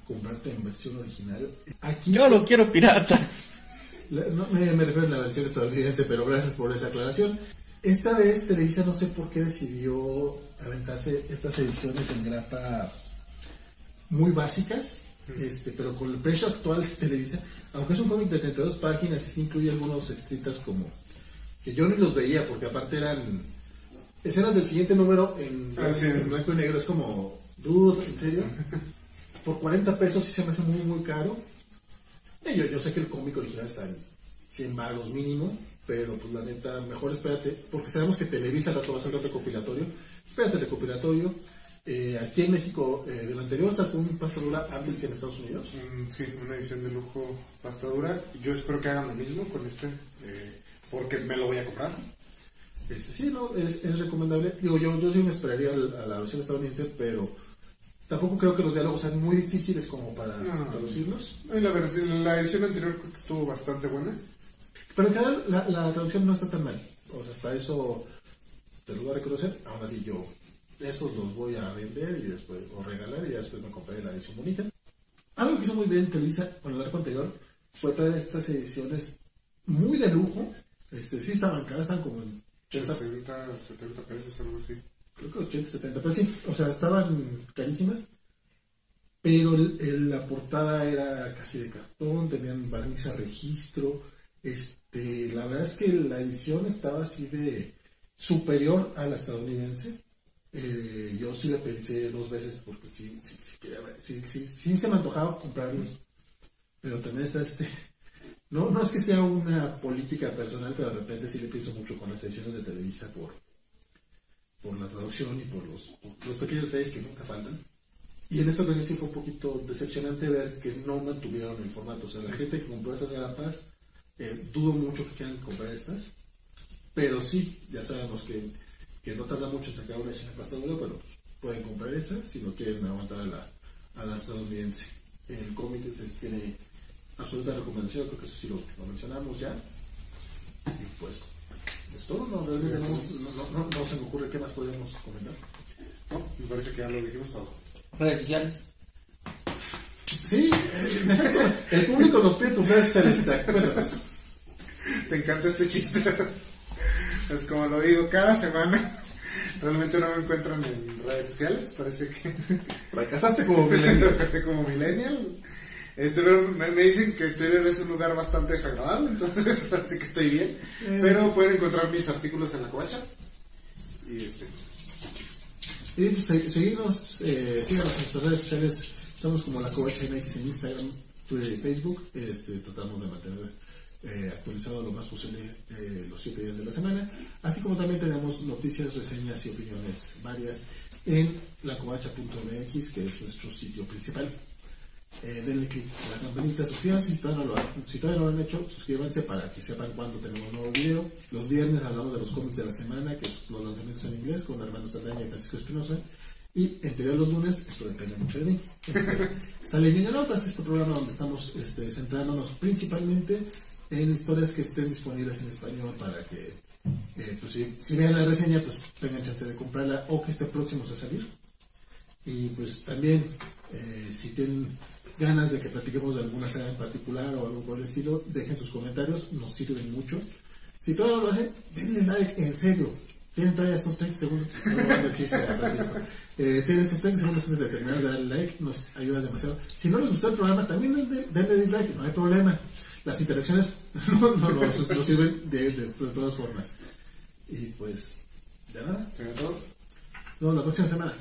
comprarte en versión original. Aquí Yo lo quiero pirata. La- no, me, me refiero a la versión estadounidense, pero gracias por esa aclaración. Esta vez Televisa no sé por qué decidió aventarse estas ediciones en grapa muy básicas, este, pero con el precio actual de Televisa, aunque es un cómic de 32 páginas sí incluye algunos extras como que yo ni los veía porque aparte eran escenas del siguiente número en, Ah, sí. en blanco y negro, es como, dude, ¿en serio? Por 40 pesos sí se me hace muy muy caro. Eh, Yo, yo sé que el cómic original está en 100 baros mínimo, pero pues la neta, mejor espérate, porque sabemos que Televisa al rato va a hacer el recopilatorio. Espérate el recopilatorio. Eh, aquí en México, eh, del anterior sacó un pasta dura antes que en Estados Unidos. Mm, sí, una edición de lujo pasta dura. Yo espero que hagan lo mismo con este, eh, porque me lo voy a comprar. Este, sí, no, es, es recomendable. Digo, yo, yo sí me esperaría a la versión estadounidense, pero tampoco creo que los diálogos sean muy difíciles como para No. traducirlos. La, la edición anterior creo que estuvo bastante buena. Pero en general, la, la traducción no está tan mal. O sea, hasta eso te lo voy a reconocer. Aún así, yo estos los voy a vender y después, o regalar, y después me compraré la edición bonita. algo que hizo muy bien Televisa con el arco anterior fue traer estas ediciones muy de lujo. Este, sí estaban caras, estaban como en 80, 60, 70 pesos, algo así. creo que 80, 70, pero sí, o sea, estaban carísimas. Pero el- el- la portada era casi de cartón, tenían barniz a registro. Este, la verdad es que la edición estaba así de superior a la estadounidense. Eh, yo sí le pensé dos veces porque sí, sí, sí, quería ver, sí, sí, sí se me antojaba comprarlos. Pero también está este. No, no es que sea una política personal, pero de repente sí le pienso mucho con las ediciones de Televisa por, por la traducción y por los, los pequeños detalles que nunca faltan. Y en esta ocasión sí fue un poquito decepcionante ver que no mantuvieron el formato. O sea, la gente que compró esas grapas, eh, dudo mucho que quieran comprar estas. Pero sí, ya sabemos que, que no tarda mucho en sacar una edición en pasta dura, pero pueden comprar esa si no quieren aguantar a la, a la estadounidense. El cómic tiene absoluta recomendación, creo que eso sí lo, lo mencionamos ya. Y pues, es todo, no, realmente no, no, no- no se me ocurre qué más podríamos comentar. No, me parece que ya lo dijimos todo. Redes sociales. Sí, eh, el público nos pide tus redes sociales, cuéntanos. Te encanta este chiste. Es como lo digo cada semana. Realmente no me encuentran en redes sociales. Parece que Fracasaste como millennial. Como millennial. Este, pero me, me dicen que Twitter es un lugar bastante desagradable, entonces parece que estoy bien. Pero pueden encontrar mis artículos en la covacha. Y este, Y pues se- seguimos, eh, síganos en nuestras redes sociales. Estamos como la Covacha MX en Instagram, Twitter y Facebook. Este, tratamos de mantener eh, actualizado lo más posible eh, los siete días de la semana. Así como también tenemos noticias, reseñas y opiniones varias en lacovacha.mx, que es nuestro sitio principal. Eh, denle clic a la campanita, suscríbanse si todavía, no lo, han- si todavía no lo han hecho, suscríbanse para que sepan cuándo tenemos un nuevo video. Los viernes hablamos de los cómics de la semana, que es los lanzamientos en inglés, con Armando Saldaña y Francisco Espinosa. Y en teoría los lunes, esto depende mucho de mí, este, sale Niño Notas, este programa donde estamos este, centrándonos principalmente en historias que estén disponibles en español para que, eh, pues, si, si vean la reseña, pues tengan chance de comprarla o que estén próximos a salir. Y pues también, eh, si tienen ganas de que platiquemos de alguna saga en particular o algo por el estilo, dejen sus comentarios, nos sirven mucho. Si todavía no lo hacen, denle like, en serio. Tienen todavía estos 30 segundos. El chiste. Eh, tienen estos 30 segundos antes de terminar de darle like, nos ayuda demasiado. Si no les gustó el programa, también denle, denle dislike, no hay problema. Las interacciones no, no, no, nos, nos sirven de, de- de todas formas. Y pues, ya nada. Nos vemos la próxima semana.